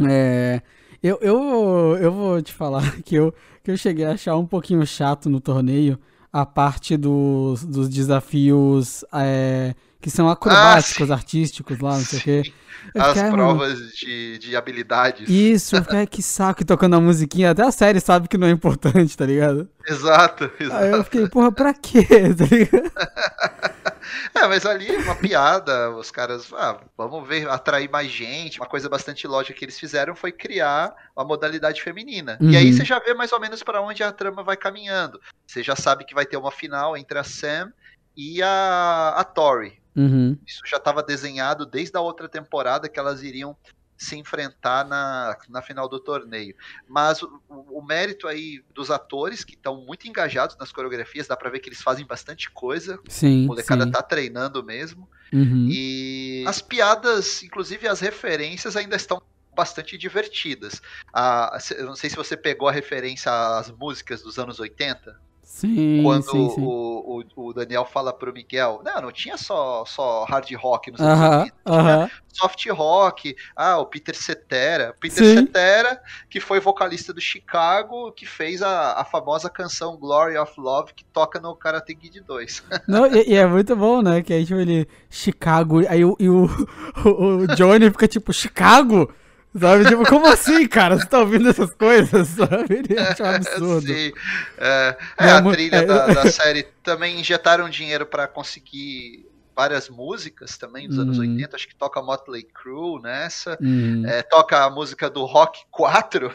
S1: É, eu, eu, eu vou te falar que eu, que eu cheguei a achar um pouquinho chato no torneio a parte dos, dos desafios é, que são acrobáticos, ah, artísticos lá, não sei o quê.
S2: As provas de, de habilidades.
S1: Isso, eu que saco tocando a musiquinha. Até a série sabe que não é importante, tá ligado?
S2: Exato, exato.
S1: Aí eu fiquei, porra, pra quê? Tá ligado?
S2: É, mas ali uma piada, os caras, ah, vamos ver, atrair mais gente. Uma coisa bastante lógica que eles fizeram foi criar a modalidade feminina. Uhum. E aí uhum. você já vê mais ou menos para onde a trama vai caminhando. Você já sabe que vai ter uma final entre a Sam e a, a Tori.
S1: Uhum.
S2: Isso já estava desenhado desde a outra temporada que elas iriam se enfrentar na, na final do torneio. Mas o, o mérito aí dos atores que estão muito engajados nas coreografias, dá para ver que eles fazem bastante coisa.
S1: Sim.
S2: O molecada
S1: sim.
S2: tá treinando mesmo.
S1: Uhum.
S2: E as piadas, inclusive as referências, ainda estão bastante divertidas. Ah, eu não sei se você pegou a referência às músicas dos anos 80.
S1: Sim,
S2: Quando
S1: sim, sim.
S2: O, o, o, Daniel fala pro Miguel, não, não tinha só, só hard rock
S1: nos Estados uh -huh, Unidos, uh -huh.
S2: soft rock, ah, o Peter Cetera, Peter sim. Cetera, que foi vocalista do Chicago, que fez a, a famosa canção Glory of Love, que toca no Karate Kid 2.
S1: Não, e, e, é muito bom, né, que aí tipo, ele, Chicago, aí o, e o, o, o Johnny fica tipo, Chicago? Sabe? Tipo, como assim, cara? Você tá ouvindo essas coisas? Sabe? Ele acha um absurdo.
S2: Sim. É, é a trilha é, da, da, série também injetaram dinheiro para conseguir várias músicas também dos anos 80. Uhum. Acho que toca Motley Crue nessa. Uhum. É, toca a música do Rock 4.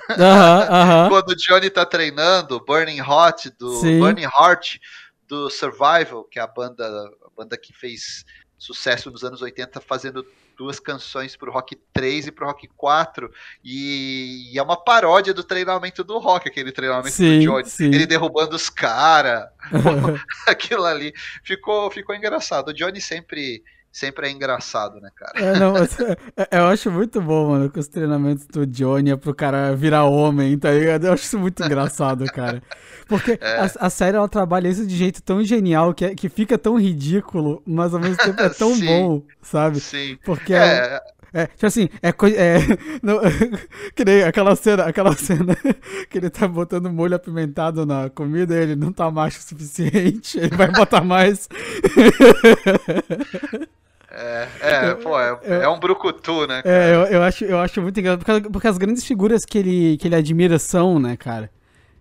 S2: Quando o Johnny tá treinando, Burning Hot, do Sim. Burning Heart, do Survival, que é a banda, a banda que fez sucesso nos anos 80 fazendo duas canções pro Rock 3 e pro Rock 4 e, e é uma paródia do treinamento do Rock, aquele treinamento sim, do Johnny, sim. ele derrubando os caras, aquilo ali ficou, ficou engraçado. O Johnny sempre sempre é engraçado, né, cara?
S1: É, não, é, eu acho muito bom, mano, que os treinamentos do Johnny é pro cara virar homem, tá ligado? Eu acho isso muito engraçado, cara. Porque é. a, a, série, ela trabalha isso de jeito tão genial, que, é, que fica tão ridículo, mas ao mesmo tempo é tão Sim. bom, sabe?
S2: Sim.
S1: Porque é... É, tipo assim, é coisa. É, não, que nem aquela cena, aquela cena que ele tá botando molho apimentado na comida e ele não tá macho o suficiente, ele vai botar mais.
S2: É, é, pô, é, eu, é um brucutu, né?
S1: Cara? É, eu, eu, acho, eu acho muito engraçado, porque, porque as grandes figuras que ele, que ele admira são, né, cara?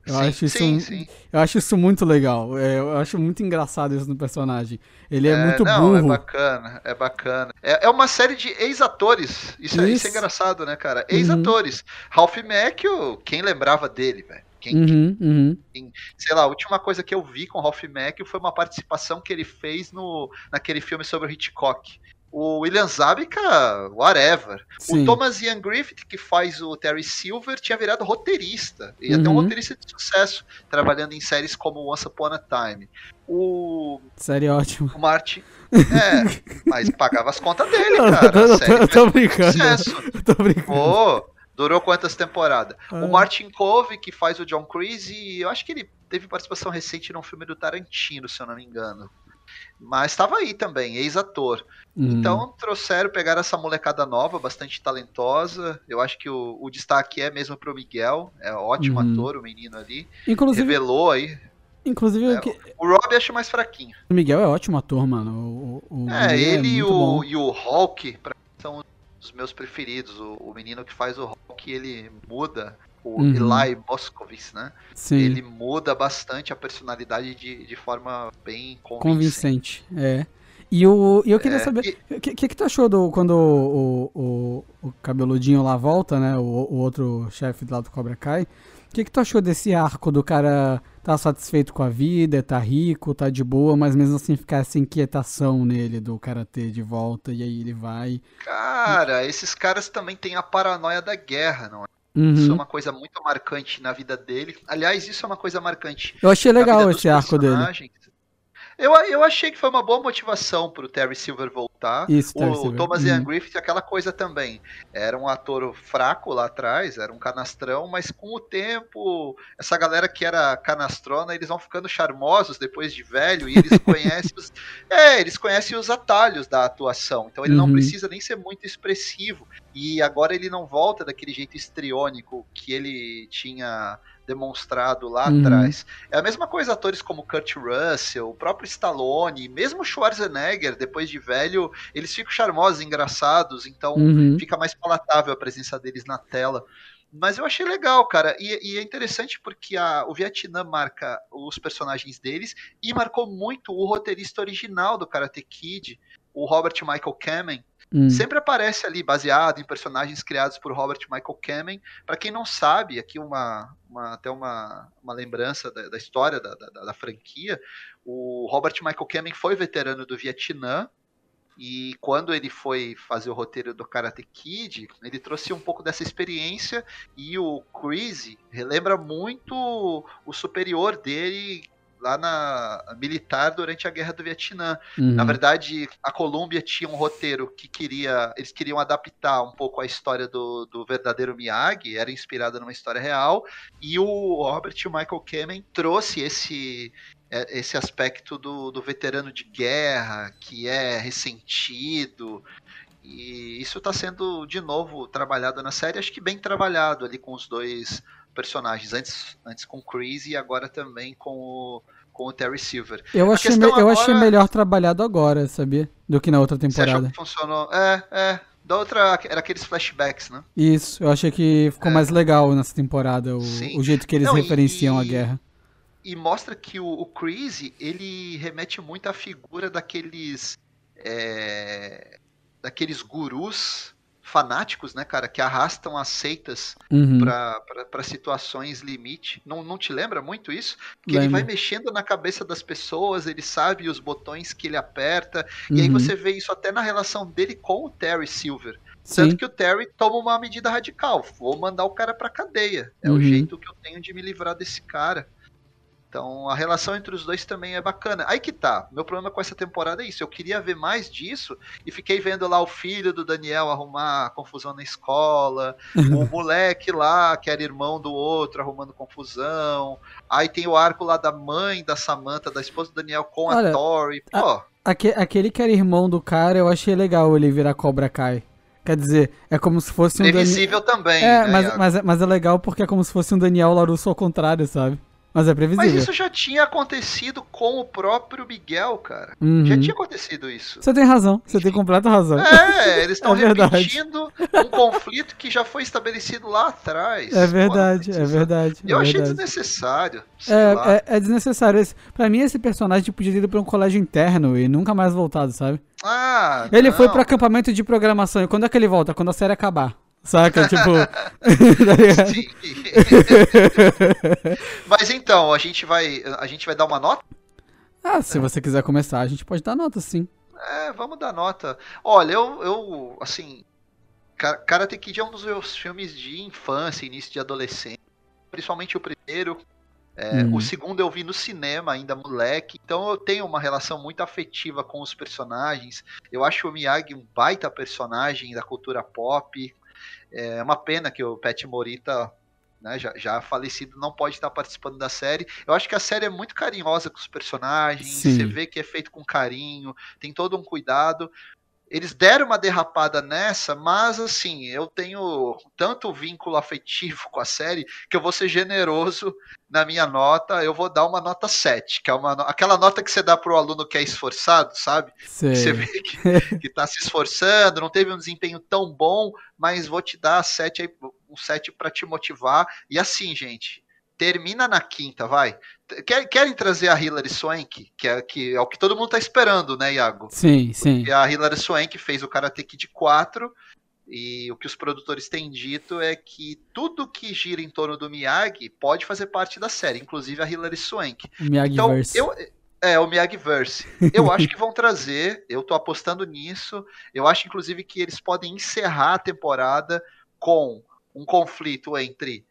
S1: Eu, sim, acho isso, sim, sim. eu acho isso muito legal. É, eu acho muito engraçado isso no personagem. Ele é, é muito não, é burro.
S2: É bacana, é bacana. É, é uma série de ex-atores. Isso, isso. É, isso, é engraçado, né, cara? Uhum. Ex-atores. Uhum. Ralph Macchio, quem lembrava dele, velho? Quem,
S1: uhum, uhum.
S2: Quem, sei lá, a última coisa que eu vi com o Ralph Macchio foi uma participação que ele fez no, naquele filme sobre o Hitchcock. O William Zabka, whatever. Sim. O Thomas Ian Griffith, que faz o Terry Silver, tinha virado roteirista. E uhum. até um roteirista de sucesso, trabalhando em séries como Once Upon a Time. O.
S1: Série ótima.
S2: O Martin. É, mas pagava as contas dele, cara. Eu
S1: tô, tô, tô brincando. Sucesso. Tô brincando.
S2: Durou quantas temporadas? Ah. O Martin Cove, que faz o John Creasy, eu acho que ele teve participação recente num filme do Tarantino, se eu não me engano. Mas estava aí também, ex-ator. Uhum. Então trouxeram, pegaram essa molecada nova, bastante talentosa. Eu acho que o, o destaque é mesmo pro Miguel. É ótimo uhum. ator, o menino ali.
S1: Inclusive,
S2: Revelou aí.
S1: Inclusive,
S2: é, que... o Rob acho mais fraquinho.
S1: O Miguel é ótimo ator, mano. O, o
S2: é, ele é e, o, e o Hulk são os meus preferidos. O, o menino que faz o Hulk, ele muda o uhum. Eli Moscovitz, né?
S1: Sim.
S2: Ele muda bastante a personalidade de, de forma bem
S1: convincente. convincente. É. E o, eu queria é, saber, o que, que, que tu achou do, quando o, o, o cabeludinho lá volta, né? O, o outro chefe lá do Cobra Kai. O que, que tu achou desse arco do cara tá satisfeito com a vida, tá rico, tá de boa, mas mesmo assim ficar essa inquietação nele do karatê de volta e aí ele vai.
S2: Cara, esses caras também têm a paranoia da guerra, não é? Uhum. Isso é uma coisa muito marcante na vida dele. Aliás, isso é uma coisa marcante.
S1: Eu achei legal esse arco dele.
S2: Eu, eu achei que foi uma boa motivação pro Terry Silver voltar.
S1: Isso,
S2: o Silver. Thomas uhum. Ian Griffith, aquela coisa também. Era um ator fraco lá atrás, era um canastrão, mas com o tempo, essa galera que era canastrona, eles vão ficando charmosos depois de velho e eles conhecem os. É, eles conhecem os atalhos da atuação. Então ele uhum. não precisa nem ser muito expressivo. E agora ele não volta daquele jeito estriônico que ele tinha demonstrado lá uhum. atrás. É a mesma coisa atores como Kurt Russell, o próprio Stallone, mesmo Schwarzenegger, depois de velho, eles ficam charmosos, engraçados, então uhum. fica mais palatável a presença deles na tela. Mas eu achei legal, cara. E, e é interessante porque a, o Vietnã marca os personagens deles e marcou muito o roteirista original do Karate Kid, o Robert Michael Kamen, Hum. Sempre aparece ali, baseado em personagens criados por Robert Michael Kamen. Para quem não sabe, aqui uma, uma até uma, uma lembrança da, da história da, da, da, franquia. O Robert Michael Kamen foi veterano do Vietnã. E quando ele foi fazer o roteiro do Karate Kid, ele trouxe um pouco dessa experiência. E o Crazy relembra muito o superior dele lá na militar durante a guerra do Vietnã. Uhum. Na verdade, a Colômbia tinha um roteiro que queria, eles queriam adaptar um pouco a história do, do verdadeiro Miyagi, era inspirada numa história real, e o Robert Michael Kamen trouxe esse é, esse aspecto do, do veterano de guerra que é ressentido e isso está sendo de novo trabalhado na série, acho que bem trabalhado ali com os dois personagens, antes, antes com o Chris e agora também com o, com o Terry Silver.
S1: Eu achei, me, agora... eu achei melhor trabalhado agora, sabia? Do que na outra temporada. Você que
S2: funcionou? É, é. Da outra, era aqueles flashbacks, né?
S1: Isso, eu achei que ficou é. mais legal nessa temporada, o, o jeito que eles Não, referenciam e, a guerra.
S2: E mostra que o, o Chris, ele remete muito à figura daqueles. É, daqueles gurus fanáticos, né, cara, que arrastam as seitas uhum. para situações limite. Não, não te lembra muito isso? Que ele vai mexendo na cabeça das pessoas, ele sabe os botões que ele aperta, uhum. e aí uhum. você vê isso até na relação dele com o Terry Silver. Tanto que o Terry toma uma medida radical, vou mandar o cara pra cadeia. É uhum. o jeito que eu tenho de me livrar desse cara. Então a relação entre os dois também é bacana. Aí que tá. Meu problema com essa temporada é isso. Eu queria ver mais disso e fiquei vendo lá o filho do Daniel arrumar confusão na escola, o moleque lá que era irmão do outro arrumando confusão. Aí tem o arco lá da mãe da Samantha, da esposa do Daniel com Olha, a Tori. Pô. A,
S1: aquele que era irmão do cara, eu achei legal ele virar Cobra Kai. Quer dizer, é como se fosse um.
S2: Previsível Dani... também.
S1: É, né, mas, mas, é, mas é legal porque é como se fosse um Daniel Larusso ao contrário, sabe? Mas é previsível.
S2: Mas isso já tinha acontecido com o próprio Miguel, cara. Uhum. Já tinha acontecido isso.
S1: Você tem razão, você Enfim. tem completa razão.
S2: É, eles estão é repetindo um conflito que já foi estabelecido lá atrás.
S1: É verdade, Pô, é verdade.
S2: Eu
S1: é
S2: achei
S1: verdade.
S2: desnecessário.
S1: É, é, é, desnecessário. Esse, pra mim, esse personagem podia ter ido pra um colégio interno e nunca mais voltado, sabe?
S2: Ah,
S1: Ele não. foi pro acampamento de programação. E quando é que ele volta? Quando a série acabar. Saca? Tipo.
S2: Tá Sim. Mas então, a gente vai. A gente vai dar uma nota?
S1: Ah, se é. você quiser começar, a gente pode dar nota, sim.
S2: É, vamos dar nota. Olha, eu, eu assim. Karate Kid é um dos meus filmes de infância, início de adolescência. Principalmente o primeiro. É, hum. O segundo eu vi no cinema, ainda moleque. Então eu tenho uma relação muito afetiva com os personagens. Eu acho o Miyagi um baita personagem da cultura pop. É uma pena que o Pet Morita, né, já, já falecido, não pode estar participando da série. Eu acho que a série é muito carinhosa com os personagens, Sim. você vê que é feito com carinho, tem todo um cuidado. Eles deram uma derrapada nessa, mas assim, eu tenho tanto vínculo afetivo com a série que eu vou ser generoso na minha nota. Eu vou dar uma nota 7, que é uma, aquela nota que você dá para o aluno que é esforçado, sabe?
S1: Sei.
S2: Você vê que, está se esforçando, não teve um desempenho tão bom, mas vou te dar 7 aí, um 7 para te motivar. E assim, gente, termina na quinta, vai. Querem trazer a Hilary Swank, que é, que é o que todo mundo tá esperando, né, Iago?
S1: Sim, sim.
S2: Porque a Hilary Swank fez o Karate Kid 4 e o que os produtores têm dito é que tudo que gira em torno do Miyagi pode fazer parte da série, inclusive a Hilary Swank.
S1: O Miyagi então, Verse.
S2: eu é, o Miyagi Verse. Eu acho que vão trazer, eu tô apostando nisso. Eu acho inclusive que eles podem encerrar a temporada com um conflito entre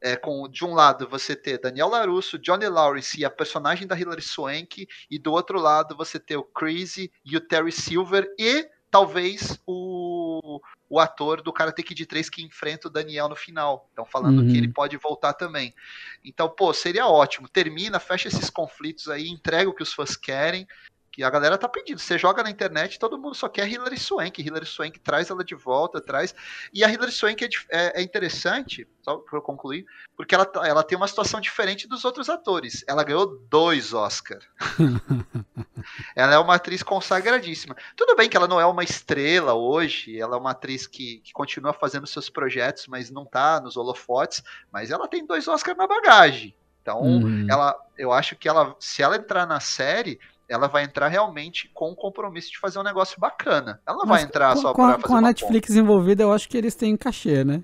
S2: é, com de um lado você ter Daniel LaRusso, Johnny Lawrence e a personagem da Hilary Swank, e do outro lado você ter o Crazy e o Terry Silver e talvez o, o ator do Karate Kid 3 que enfrenta o Daniel no final. Estão falando uhum. que ele pode voltar também. Então, pô, seria ótimo. Termina, fecha esses conflitos aí, entrega o que os fãs querem que a galera tá pedindo. Você joga na internet, todo mundo só quer Hilary Swank. Hilary Swank traz ela de volta, traz. E a Hilary Swank é, é, é interessante, só para eu concluir, porque ela, ela tem uma situação diferente dos outros atores. Ela ganhou dois Oscar. ela é uma atriz consagradíssima. Tudo bem que ela não é uma estrela hoje, ela é uma atriz que, que continua fazendo seus projetos, mas não tá nos holofotes, mas ela tem dois Oscars na bagagem. Então, uhum. ela, eu acho que ela, se ela entrar na série, ela vai entrar realmente com o compromisso de fazer um negócio bacana. Ela não vai entrar
S1: com,
S2: só
S1: para
S2: fazer
S1: Com a Netflix envolvida, eu acho que eles têm cachê, né?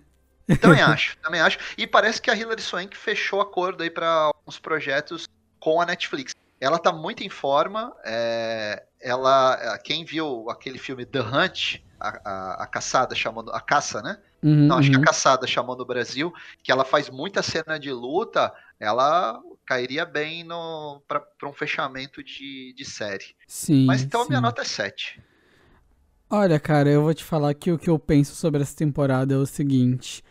S2: Também acho, também acho. E parece que a Hilary Swank fechou acordo aí para alguns projetos com a Netflix. Ela tá muito em forma. É, ela, quem viu aquele filme The Hunt, a, a, a caçada chamando. A caça, né? Uhum, Não, acho uhum. que a uhum. caçada chamou no Brasil, que ela faz muita cena de luta, ela cairia bem para um fechamento de, de série.
S1: Sim.
S2: Mas então
S1: sim.
S2: minha nota é 7.
S1: Olha, cara, eu vou te falar que o que eu penso sobre essa temporada é o seguinte.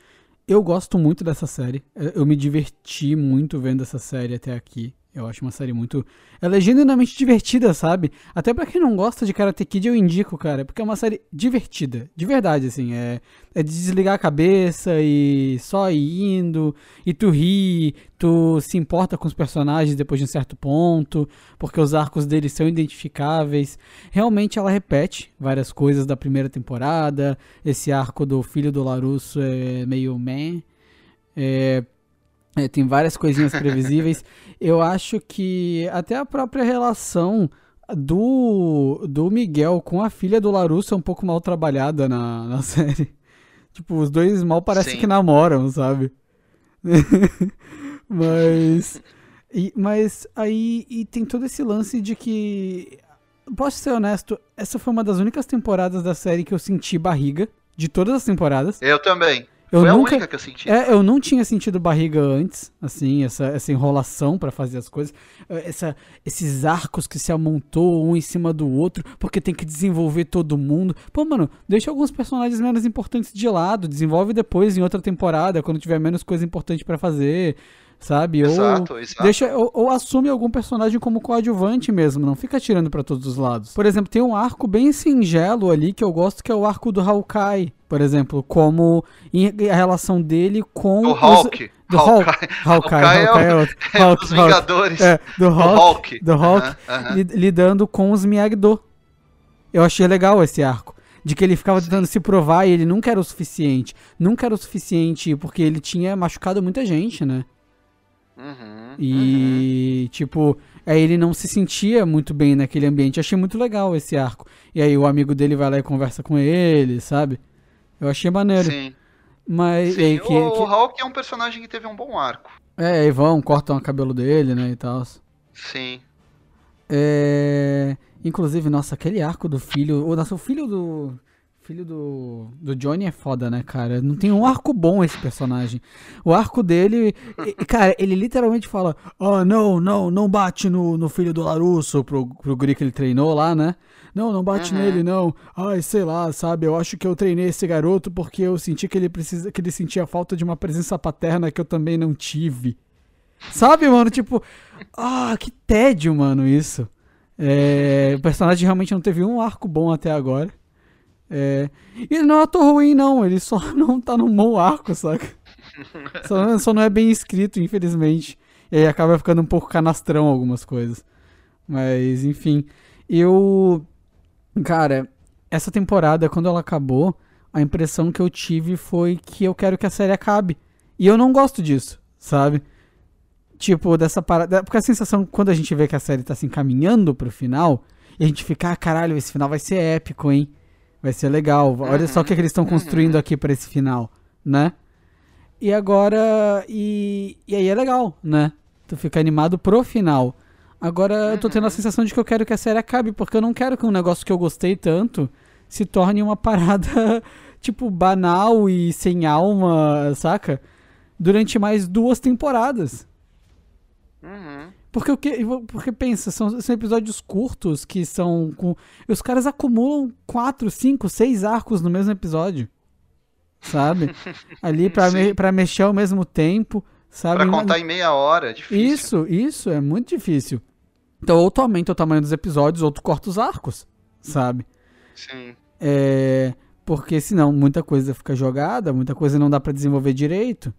S1: Eu gosto muito dessa série. Eu me diverti muito vendo essa série até aqui. Eu acho uma série muito. Ela é genuinamente divertida, sabe? Até para quem não gosta de Karate Kid, eu indico, cara, porque é uma série divertida. De verdade, assim. É, é de desligar a cabeça e só ir indo. E tu ri, tu se importa com os personagens depois de um certo ponto, porque os arcos deles são identificáveis. Realmente ela repete várias coisas da primeira temporada. Esse arco do filho do Larusso é meio meh. É, é, tem várias coisinhas previsíveis. Eu acho que até a própria relação do, do Miguel com a filha do Larusso é um pouco mal trabalhada na, na série. Tipo, os dois mal parece que namoram, sabe? mas. E, mas aí e tem todo esse lance de que. Posso ser honesto, essa foi uma das únicas temporadas da série que eu senti barriga. De todas as temporadas.
S2: Eu também.
S1: Eu Foi nunca, a única que eu senti. É, eu não tinha sentido barriga antes, assim, essa, essa enrolação para fazer as coisas. Eh, essa, esses arcos que se amontou um em cima do outro, porque tem que desenvolver todo mundo. Pô, mano, deixa alguns personagens menos importantes de lado, desenvolve depois em outra temporada, quando tiver menos coisa importante para fazer sabe?
S2: Exato,
S1: ou
S2: exato.
S1: Deixa, ou, ou, assume algum personagem como coadjuvante mesmo, não fica tirando para todos os lados. Por exemplo, tem um arco bem singelo ali que eu gosto, que é o arco do Hawkeye, por exemplo, como a relação dele com...
S2: O Hulk.
S1: Os, do. Hawkeye, Hawkeye,
S2: Hawkeye é, é Hulk, dos Vingadores.
S1: É, do Hulk. Do Hulk, uh -huh, lidando com os Miyagi-Do. Eu achei legal esse arco de que ele ficava tentando se provar e ele nunca era o suficiente. Nunca era o suficiente porque ele tinha machucado muita gente, né?
S2: Uhum,
S1: e, uhum. tipo, aí ele não se sentia muito bem naquele ambiente. achei muito legal esse arco. E aí o amigo dele vai lá e conversa com ele, sabe? Eu achei maneiro.
S2: Sim.
S1: Mas
S2: Sim, aí, que, o, que... o Hulk é um personagem que teve um bom arco.
S1: É, aí vão, cortam o cabelo dele, né, e tal.
S2: Sim.
S1: É... Inclusive, nossa, aquele arco do filho. O nosso filho do filho do, do Johnny é foda, né, cara? Não tem um arco bom esse personagem. O arco dele, cara, ele literalmente fala: Oh, não, não, não bate no, no filho do Larusso, pro, pro guri que ele treinou lá, né? Não, não bate uhum. nele, não. Ai, sei lá, sabe? Eu acho que eu treinei esse garoto porque eu senti que ele precisa, que ele sentia falta de uma presença paterna que eu também não tive. Sabe, mano? Tipo, ah, que tédio, mano, isso. É, o personagem realmente não teve um arco bom até agora. É, ele não é ator ruim, não. Ele só não tá no bom arco, saca? Só, só não é bem escrito, infelizmente. E aí acaba ficando um pouco canastrão algumas coisas. Mas, enfim. Eu. Cara, essa temporada, quando ela acabou, a impressão que eu tive foi que eu quero que a série acabe. E eu não gosto disso, sabe? Tipo, dessa parada. Porque a sensação, quando a gente vê que a série tá se encaminhando pro final, e a gente fica, ah, caralho, esse final vai ser épico, hein? Vai ser legal. Olha só o que, é que eles estão construindo aqui para esse final, né? E agora. E, e aí é legal, né? Tu fica animado pro final. Agora eu tô tendo a sensação de que eu quero que a série acabe, porque eu não quero que um negócio que eu gostei tanto se torne uma parada, tipo, banal e sem alma, saca? Durante mais duas temporadas.
S2: Uhum.
S1: Porque o que. Porque pensa, são, são episódios curtos que são com. Os caras acumulam quatro, cinco, seis arcos no mesmo episódio. Sabe? Ali pra, me, pra mexer ao mesmo tempo. Sabe?
S2: Pra contar em meia hora, é difícil.
S1: Isso, isso, é muito difícil. Então, ou tu aumenta o tamanho dos episódios, ou tu corta os arcos, sabe?
S2: Sim.
S1: É. Porque senão muita coisa fica jogada, muita coisa não dá para desenvolver direito.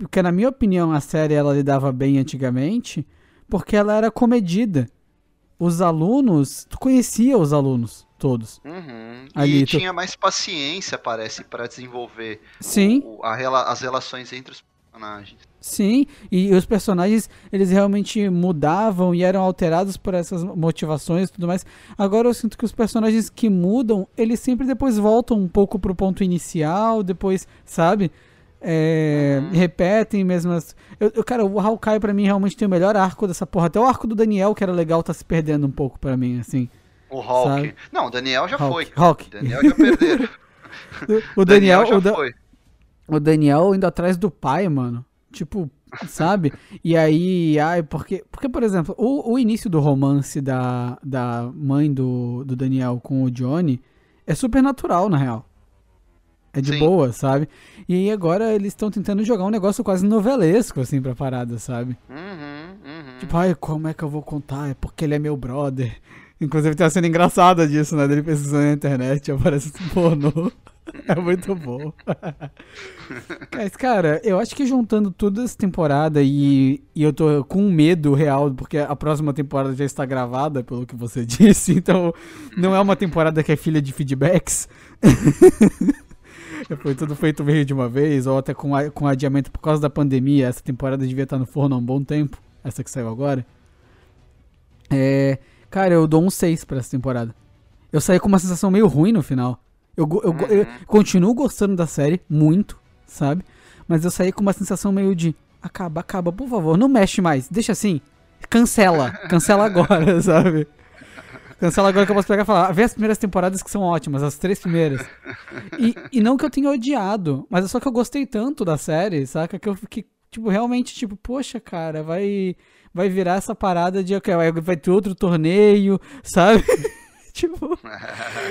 S1: Porque, na minha opinião, a série ela lidava bem antigamente porque ela era comedida. Os alunos, tu conhecia os alunos todos.
S2: Uhum. Ali, e tu... tinha mais paciência, parece, para desenvolver
S1: Sim.
S2: O, a, as relações entre os personagens.
S1: Sim, e os personagens, eles realmente mudavam e eram alterados por essas motivações e tudo mais. Agora eu sinto que os personagens que mudam, eles sempre depois voltam um pouco pro ponto inicial, depois, sabe? É, uhum. Repetem mesmo. As... Eu, eu, cara, o Hawkeye pra mim realmente tem o melhor arco dessa porra. Até o arco do Daniel, que era legal, tá se perdendo um pouco pra mim, assim.
S2: O Hulk. Sabe? Não, o Daniel já
S1: Hulk.
S2: foi.
S1: Hulk.
S2: O Daniel já perderam.
S1: o, Daniel, Daniel já o da... foi. O Daniel indo atrás do pai, mano. Tipo, sabe? E aí, ai, porque, porque por exemplo, o, o início do romance da, da mãe do, do Daniel com o Johnny é super natural, na real. É de Sim. boa, sabe? E aí agora eles estão tentando jogar um negócio quase novelesco, assim, pra parada, sabe?
S2: Uhum, uhum.
S1: Tipo, ai, como é que eu vou contar? É porque ele é meu brother. Inclusive tem uma cena engraçada disso, né? Dele pesquisando na internet, aparece um pornô. É muito bom. Mas, cara, eu acho que juntando toda essa temporada e, e eu tô com medo real, porque a próxima temporada já está gravada, pelo que você disse, então não é uma temporada que é filha de feedbacks. Foi tudo feito meio de uma vez, ou até com, a, com adiamento por causa da pandemia. Essa temporada devia estar no forno há um bom tempo, essa que saiu agora. É, cara, eu dou um 6 pra essa temporada. Eu saí com uma sensação meio ruim no final. Eu, eu, uhum. eu, continuo gostando da série, muito, sabe? Mas eu saí com uma sensação meio de acaba, acaba, por favor, não mexe mais, deixa assim. Cancela, cancela agora, sabe? Cancela agora que eu posso pegar e falar. Vê as primeiras temporadas que são ótimas, as três primeiras. E, e não que eu tenha odiado, mas é só que eu gostei tanto da série, saca? Que eu fiquei, tipo, realmente, tipo, poxa, cara, vai vai virar essa parada de okay, vai ter outro torneio, sabe? tipo.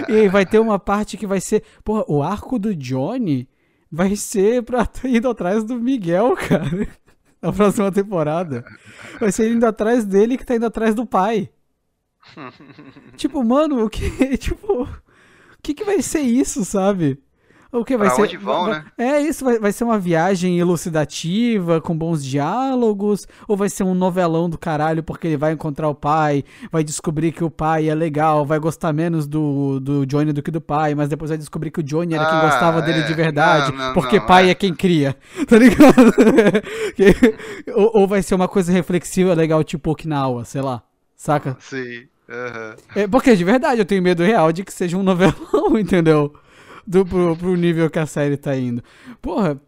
S1: e vai ter uma parte que vai ser. Porra, o arco do Johnny vai ser pra indo atrás do Miguel, cara. Na próxima temporada. Vai ser indo atrás dele que tá indo atrás do pai. Tipo, mano, o que. Tipo. O que, que vai ser isso, sabe? O que vai
S2: pra
S1: ser?
S2: Vão,
S1: vai,
S2: né?
S1: É isso, vai, vai ser uma viagem elucidativa, com bons diálogos, ou vai ser um novelão do caralho porque ele vai encontrar o pai, vai descobrir que o pai é legal, vai gostar menos do, do Johnny do que do pai, mas depois vai descobrir que o Johnny era ah, quem gostava é. dele de verdade, não, não, porque não, pai é. é. quem cria, tá ligado? ou, ou vai ser uma coisa reflexiva legal, tipo Okinawa, sei lá, saca?
S2: Sim. Uhum.
S1: É, porque de verdade eu tenho medo real de que seja um novelão, entendeu? do, pro, pro nível que a série tá indo. Porra,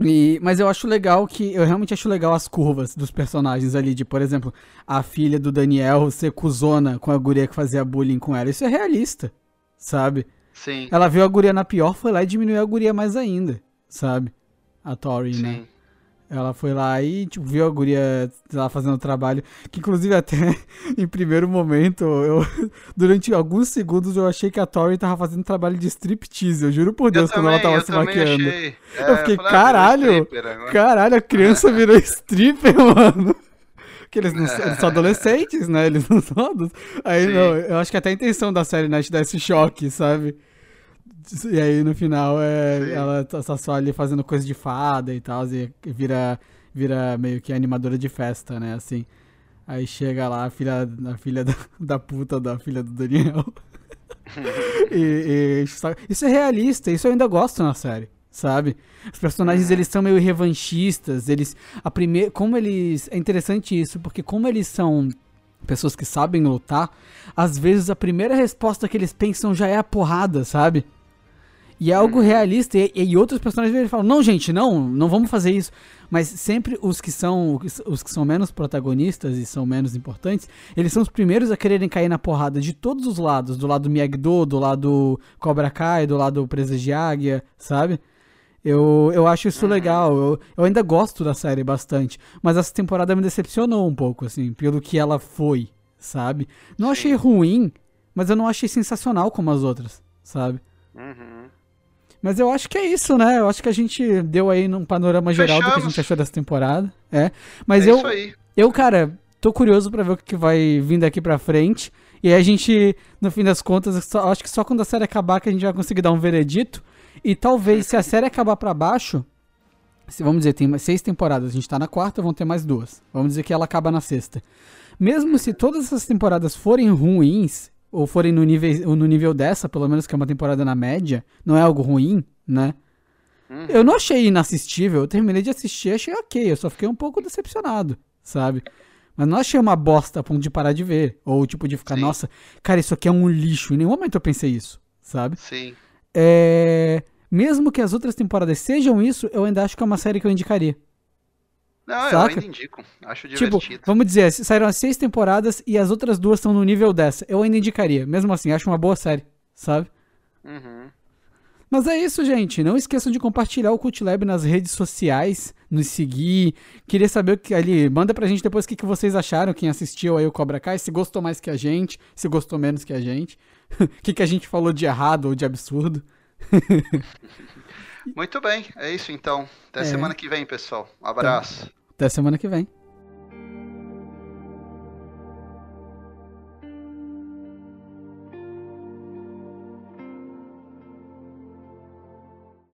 S1: e, mas eu acho legal que. Eu realmente acho legal as curvas dos personagens ali. De, por exemplo, a filha do Daniel ser cuzona com a guria que fazia bullying com ela. Isso é realista, sabe?
S2: Sim.
S1: Ela viu a guria na pior, foi lá e diminuiu a guria mais ainda, sabe? A Tori, né? Sim. né? Ela foi lá e tipo, viu a guria lá fazendo o trabalho. Que inclusive até em primeiro momento, eu, durante alguns segundos eu achei que a Tori tava fazendo trabalho de striptease. Eu juro por Deus, eu quando também, ela tava se maquiando. É, eu fiquei, eu falei, ah, caralho! Caralho, a criança virou stripper, mano. Que eles não eles são adolescentes, né? Eles não são adultos. Aí não, eu acho que até a intenção da série, né, te dá esse choque, sabe? E aí no final é, ela tá, tá só ali fazendo coisa de fada e tal, e vira, vira meio que animadora de festa, né? Assim. Aí chega lá a filha, a filha da, da puta da filha do Daniel. e, e, isso é realista, isso eu ainda gosto na série, sabe? Os personagens eles são meio revanchistas, eles a primeira, como eles é interessante isso, porque como eles são pessoas que sabem lutar, às vezes a primeira resposta que eles pensam já é a porrada, sabe? E é algo realista. E, e outros personagens falam: não, gente, não, não vamos fazer isso. Mas sempre os que são os que são menos protagonistas e são menos importantes, eles são os primeiros a quererem cair na porrada de todos os lados, do lado Miyagi-Do, do lado Cobra Kai, do lado Presa de Águia, sabe? Eu, eu acho isso uhum. legal. Eu, eu ainda gosto da série bastante, mas essa temporada me decepcionou um pouco, assim, pelo que ela foi, sabe? Não achei ruim, mas eu não achei sensacional como as outras, sabe?
S2: Uhum.
S1: Mas eu acho que é isso, né? Eu acho que a gente deu aí num panorama geral Fechamos. do que a gente achou dessa temporada. É. Mas
S2: é
S1: eu,
S2: isso aí.
S1: eu, cara, tô curioso para ver o que vai vir daqui pra frente. E aí a gente, no fim das contas, só, acho que só quando a série acabar que a gente vai conseguir dar um veredito. E talvez, se a série acabar para baixo, se, vamos dizer, tem seis temporadas, a gente tá na quarta, vão ter mais duas. Vamos dizer que ela acaba na sexta. Mesmo se todas essas temporadas forem ruins, ou forem no nível, no nível dessa, pelo menos que é uma temporada na média, não é algo ruim, né? Uhum. Eu não achei inassistível, eu terminei de assistir achei ok, eu só fiquei um pouco decepcionado, sabe? Mas não achei uma bosta a ponto de parar de ver. Ou tipo de ficar, Sim. nossa, cara, isso aqui é um lixo. Em nenhum momento eu pensei isso, sabe?
S2: Sim.
S1: É... Mesmo que as outras temporadas sejam isso, eu ainda acho que é uma série que eu indicaria.
S2: Não, Saca? eu ainda indico. Acho tipo, divertido.
S1: Tipo, vamos dizer, saíram as seis temporadas e as outras duas estão no nível dessa. Eu ainda indicaria. Mesmo assim, acho uma boa série, sabe? Uhum. Mas é isso, gente. Não esqueçam de compartilhar o Cult Lab nas redes sociais, nos seguir. Queria saber o que ali. Manda pra gente depois o que, que vocês acharam, quem assistiu aí o Cobra Kai, se gostou mais que a gente, se gostou menos que a gente. O que, que a gente falou de errado ou de absurdo.
S2: Muito bem, é isso então. Até é. semana que vem, pessoal. Um abraço.
S1: Até semana que vem.